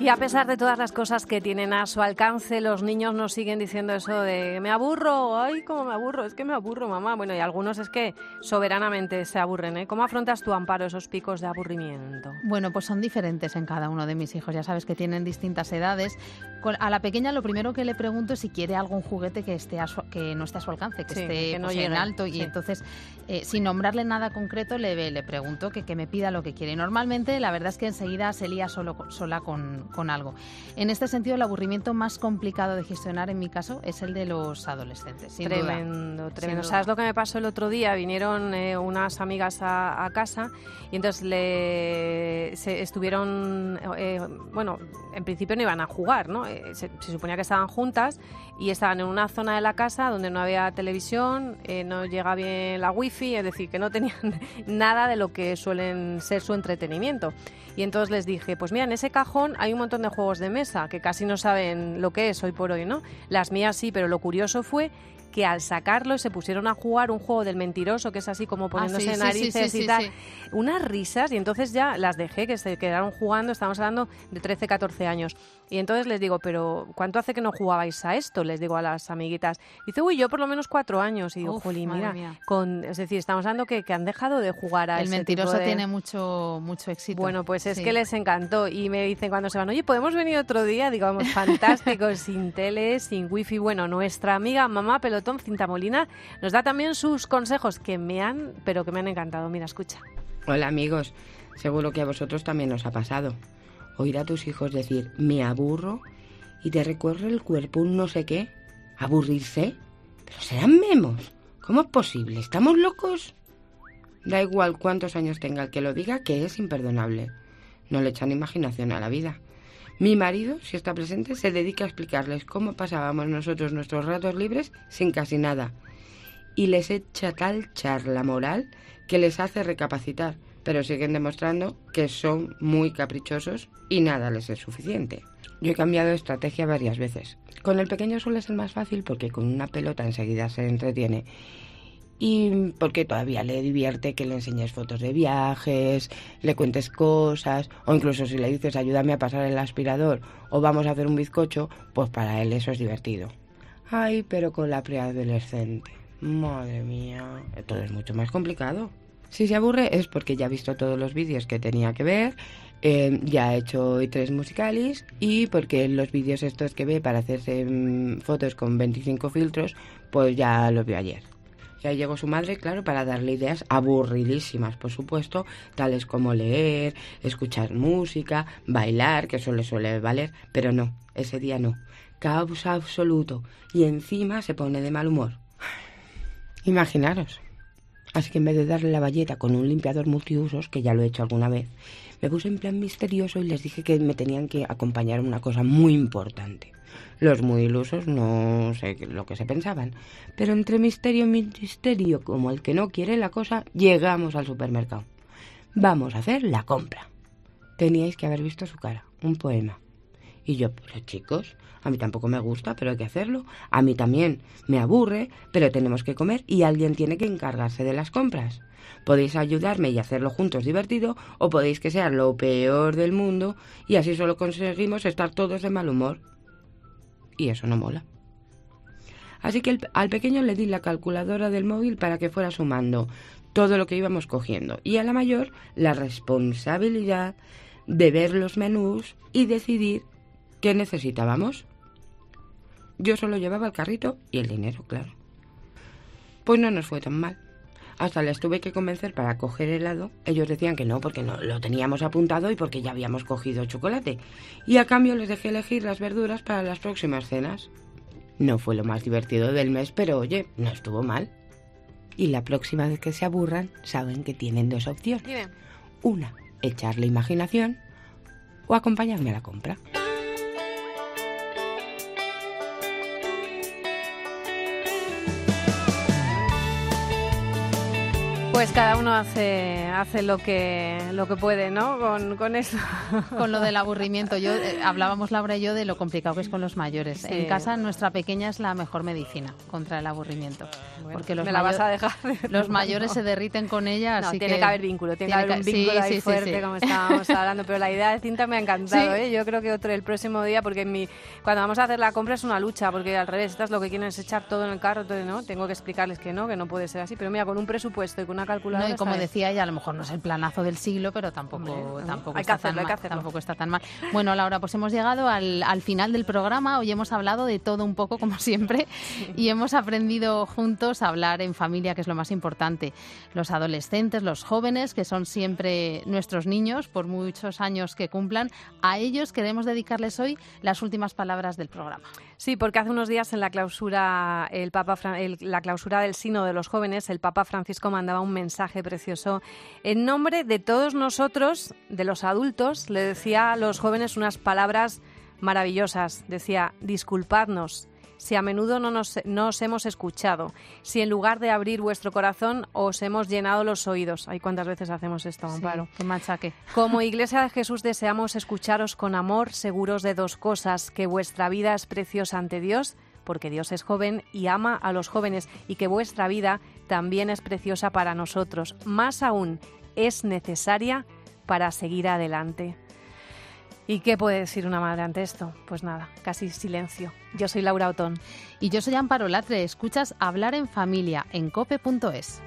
Y a pesar de todas las cosas que tienen a su alcance, los niños nos siguen diciendo eso de me aburro, ay, cómo me aburro, es que me aburro, mamá. Bueno, y algunos es que soberanamente se aburren, ¿eh? ¿Cómo afrontas tu amparo esos picos de aburrimiento? Bueno, pues son diferentes en cada uno de mis hijos, ya sabes que tienen distintas edades. A la pequeña lo primero que le pregunto es si quiere algún juguete que esté que no esté a su alcance, que esté no pues, en alto y entonces eh, sin nombrarle nada concreto le, le pregunto que, que me pida lo que quiere. normalmente la verdad es que enseguida se lía solo, sola con con algo. En este sentido, el aburrimiento más complicado de gestionar en mi caso es el de los adolescentes. tremendo, tremendo. ¿Sabes lo que me pasó el otro día? Vinieron eh, unas amigas a, casa y entonces le, se estuvieron, eh, bueno, en principio no iban a jugar, ¿no? Eh, se, suponía que estaban juntas y estaban en una zona de la casa donde no había televisión, no llega bien la wifi, es decir, que no tenían [laughs] nada de lo que suelen ser su entretenimiento. Y entonces les dije, pues mira, en ese cajón hay un montón de juegos de mesa que casi no saben lo que es hoy por hoy, ¿no? Las mías sí, pero lo curioso fue que al sacarlo se pusieron a jugar un juego del mentiroso, que es así como ah, poniéndose narices y tal, unas risas, y entonces ya las dejé, que se quedaron jugando, estamos hablando de 13, 14 años. Y entonces les digo, pero ¿cuánto hace que no jugabais a esto? Les digo a las amiguitas. Dice, uy, yo por lo menos cuatro años. Y digo, jolín, mira, con, es decir, estamos hablando que, que han dejado de jugar a El mentiroso tiene mucho, mucho éxito. Bueno, pues es que les encantó. Y me dicen cuando se van, oye, ¿podemos venir otro día? Digo, vamos, fantástico, [laughs] sin tele, sin wifi. Bueno, nuestra amiga mamá Pelotón Cintamolina nos da también sus consejos que me han, pero que me han encantado. Mira, escucha. Hola amigos, seguro que a vosotros también os ha pasado oír a tus hijos decir me aburro y te recorre el cuerpo un no sé qué. ¿Aburrirse? Pero serán memos. ¿Cómo es posible? ¿Estamos locos? Da igual cuántos años tenga el que lo diga, que es imperdonable. No le echan imaginación a la vida. Mi marido, si está presente, se dedica a explicarles cómo pasábamos nosotros nuestros ratos libres sin casi nada. Y les echa tal charla moral que les hace recapacitar pero siguen demostrando que son muy caprichosos y nada les es suficiente. Yo he cambiado de estrategia varias veces. Con el pequeño suele ser más fácil porque con una pelota enseguida se entretiene y porque todavía le divierte que le enseñes fotos de viajes, le cuentes cosas, o incluso si le dices ayúdame a pasar el aspirador o vamos a hacer un bizcocho, pues para él eso es divertido. Ay, pero con la preadolescente. Madre mía, todo es mucho más complicado. Si se aburre es porque ya ha visto todos los vídeos que tenía que ver, eh, ya ha hecho tres musicales y porque los vídeos estos que ve para hacerse mm, fotos con 25 filtros, pues ya los vio ayer. Y ahí llegó su madre, claro, para darle ideas aburridísimas, por supuesto, tales como leer, escuchar música, bailar, que eso le suele valer, pero no, ese día no. Caos absoluto. Y encima se pone de mal humor. Imaginaros. Así que en vez de darle la valleta con un limpiador multiusos, que ya lo he hecho alguna vez, me puse en plan misterioso y les dije que me tenían que acompañar una cosa muy importante. Los muy ilusos no sé lo que se pensaban, pero entre misterio y misterio, como el que no quiere la cosa, llegamos al supermercado. Vamos a hacer la compra. Teníais que haber visto su cara, un poema. Y yo, pero chicos, a mí tampoco me gusta, pero hay que hacerlo. A mí también me aburre, pero tenemos que comer y alguien tiene que encargarse de las compras. Podéis ayudarme y hacerlo juntos divertido, o podéis que sea lo peor del mundo y así solo conseguimos estar todos de mal humor. Y eso no mola. Así que al pequeño le di la calculadora del móvil para que fuera sumando todo lo que íbamos cogiendo. Y a la mayor la responsabilidad de ver los menús y decidir qué necesitábamos. Yo solo llevaba el carrito y el dinero, claro. Pues no nos fue tan mal. Hasta les tuve que convencer para coger helado. Ellos decían que no, porque no lo teníamos apuntado y porque ya habíamos cogido chocolate. Y a cambio les dejé elegir las verduras para las próximas cenas. No fue lo más divertido del mes, pero oye, no estuvo mal. Y la próxima vez que se aburran, saben que tienen dos opciones. Dime. Una, echarle imaginación o acompañarme a la compra. Pues cada uno hace, hace lo que lo que puede, ¿no? Con, con eso. Con lo del [laughs] aburrimiento, yo eh, hablábamos Laura y yo de lo complicado que es con los mayores. Sí. En casa nuestra pequeña es la mejor medicina contra el aburrimiento, porque los me la vas a dejar. de los [laughs] mayores no. se derriten con ella, No, así tiene que, haber vínculo, tiene, que haber un sí, vínculo ahí sí, fuerte, como estábamos [laughs] hablando. Pero la idea de cinta me ha encantado. ¿eh? Yo creo que otro el próximo día, porque en mi, cuando vamos a hacer la compra es una lucha, porque al revés, estas lo que quieren es echar todo en el carro, todo, ¿no? Tengo que explicarles que no, que no puede ser así. Pero mira, con un presupuesto y con una calculadora. No, y como ¿sabes? decía ella, a lo mejor no es el planazo del siglo, pero tampoco, Hombre, tampoco, está, hacerlo, tan mal, tampoco está tan mal. Bueno, Laura, pues hemos llegado al, al final del programa. Hoy hemos hablado de todo un poco, como siempre, y hemos aprendido juntos a hablar en familia, que es lo más importante. Los adolescentes, los jóvenes, que son siempre nuestros niños, por muchos años que cumplan, a ellos queremos dedicarles hoy las últimas palabras del programa. Sí, porque hace unos días en la clausura, el Papa, la clausura del Sino de los Jóvenes, el Papa Francisco mandaba un mensaje precioso. En nombre de todos nosotros, de los adultos, le decía a los jóvenes unas palabras maravillosas. Decía, disculpadnos si a menudo no nos, no os hemos escuchado, si en lugar de abrir vuestro corazón os hemos llenado los oídos. Ay, ¿cuántas veces hacemos esto, Amparo? qué machaque. Como [laughs] Iglesia de Jesús deseamos escucharos con amor, seguros de dos cosas, que vuestra vida es preciosa ante Dios, porque Dios es joven y ama a los jóvenes, y que vuestra vida también es preciosa para nosotros. Más aún, es necesaria para seguir adelante. ¿Y qué puede decir una madre ante esto? Pues nada, casi silencio. Yo soy Laura Otón. Y yo soy Amparo Latre. Escuchas Hablar en Familia en cope.es.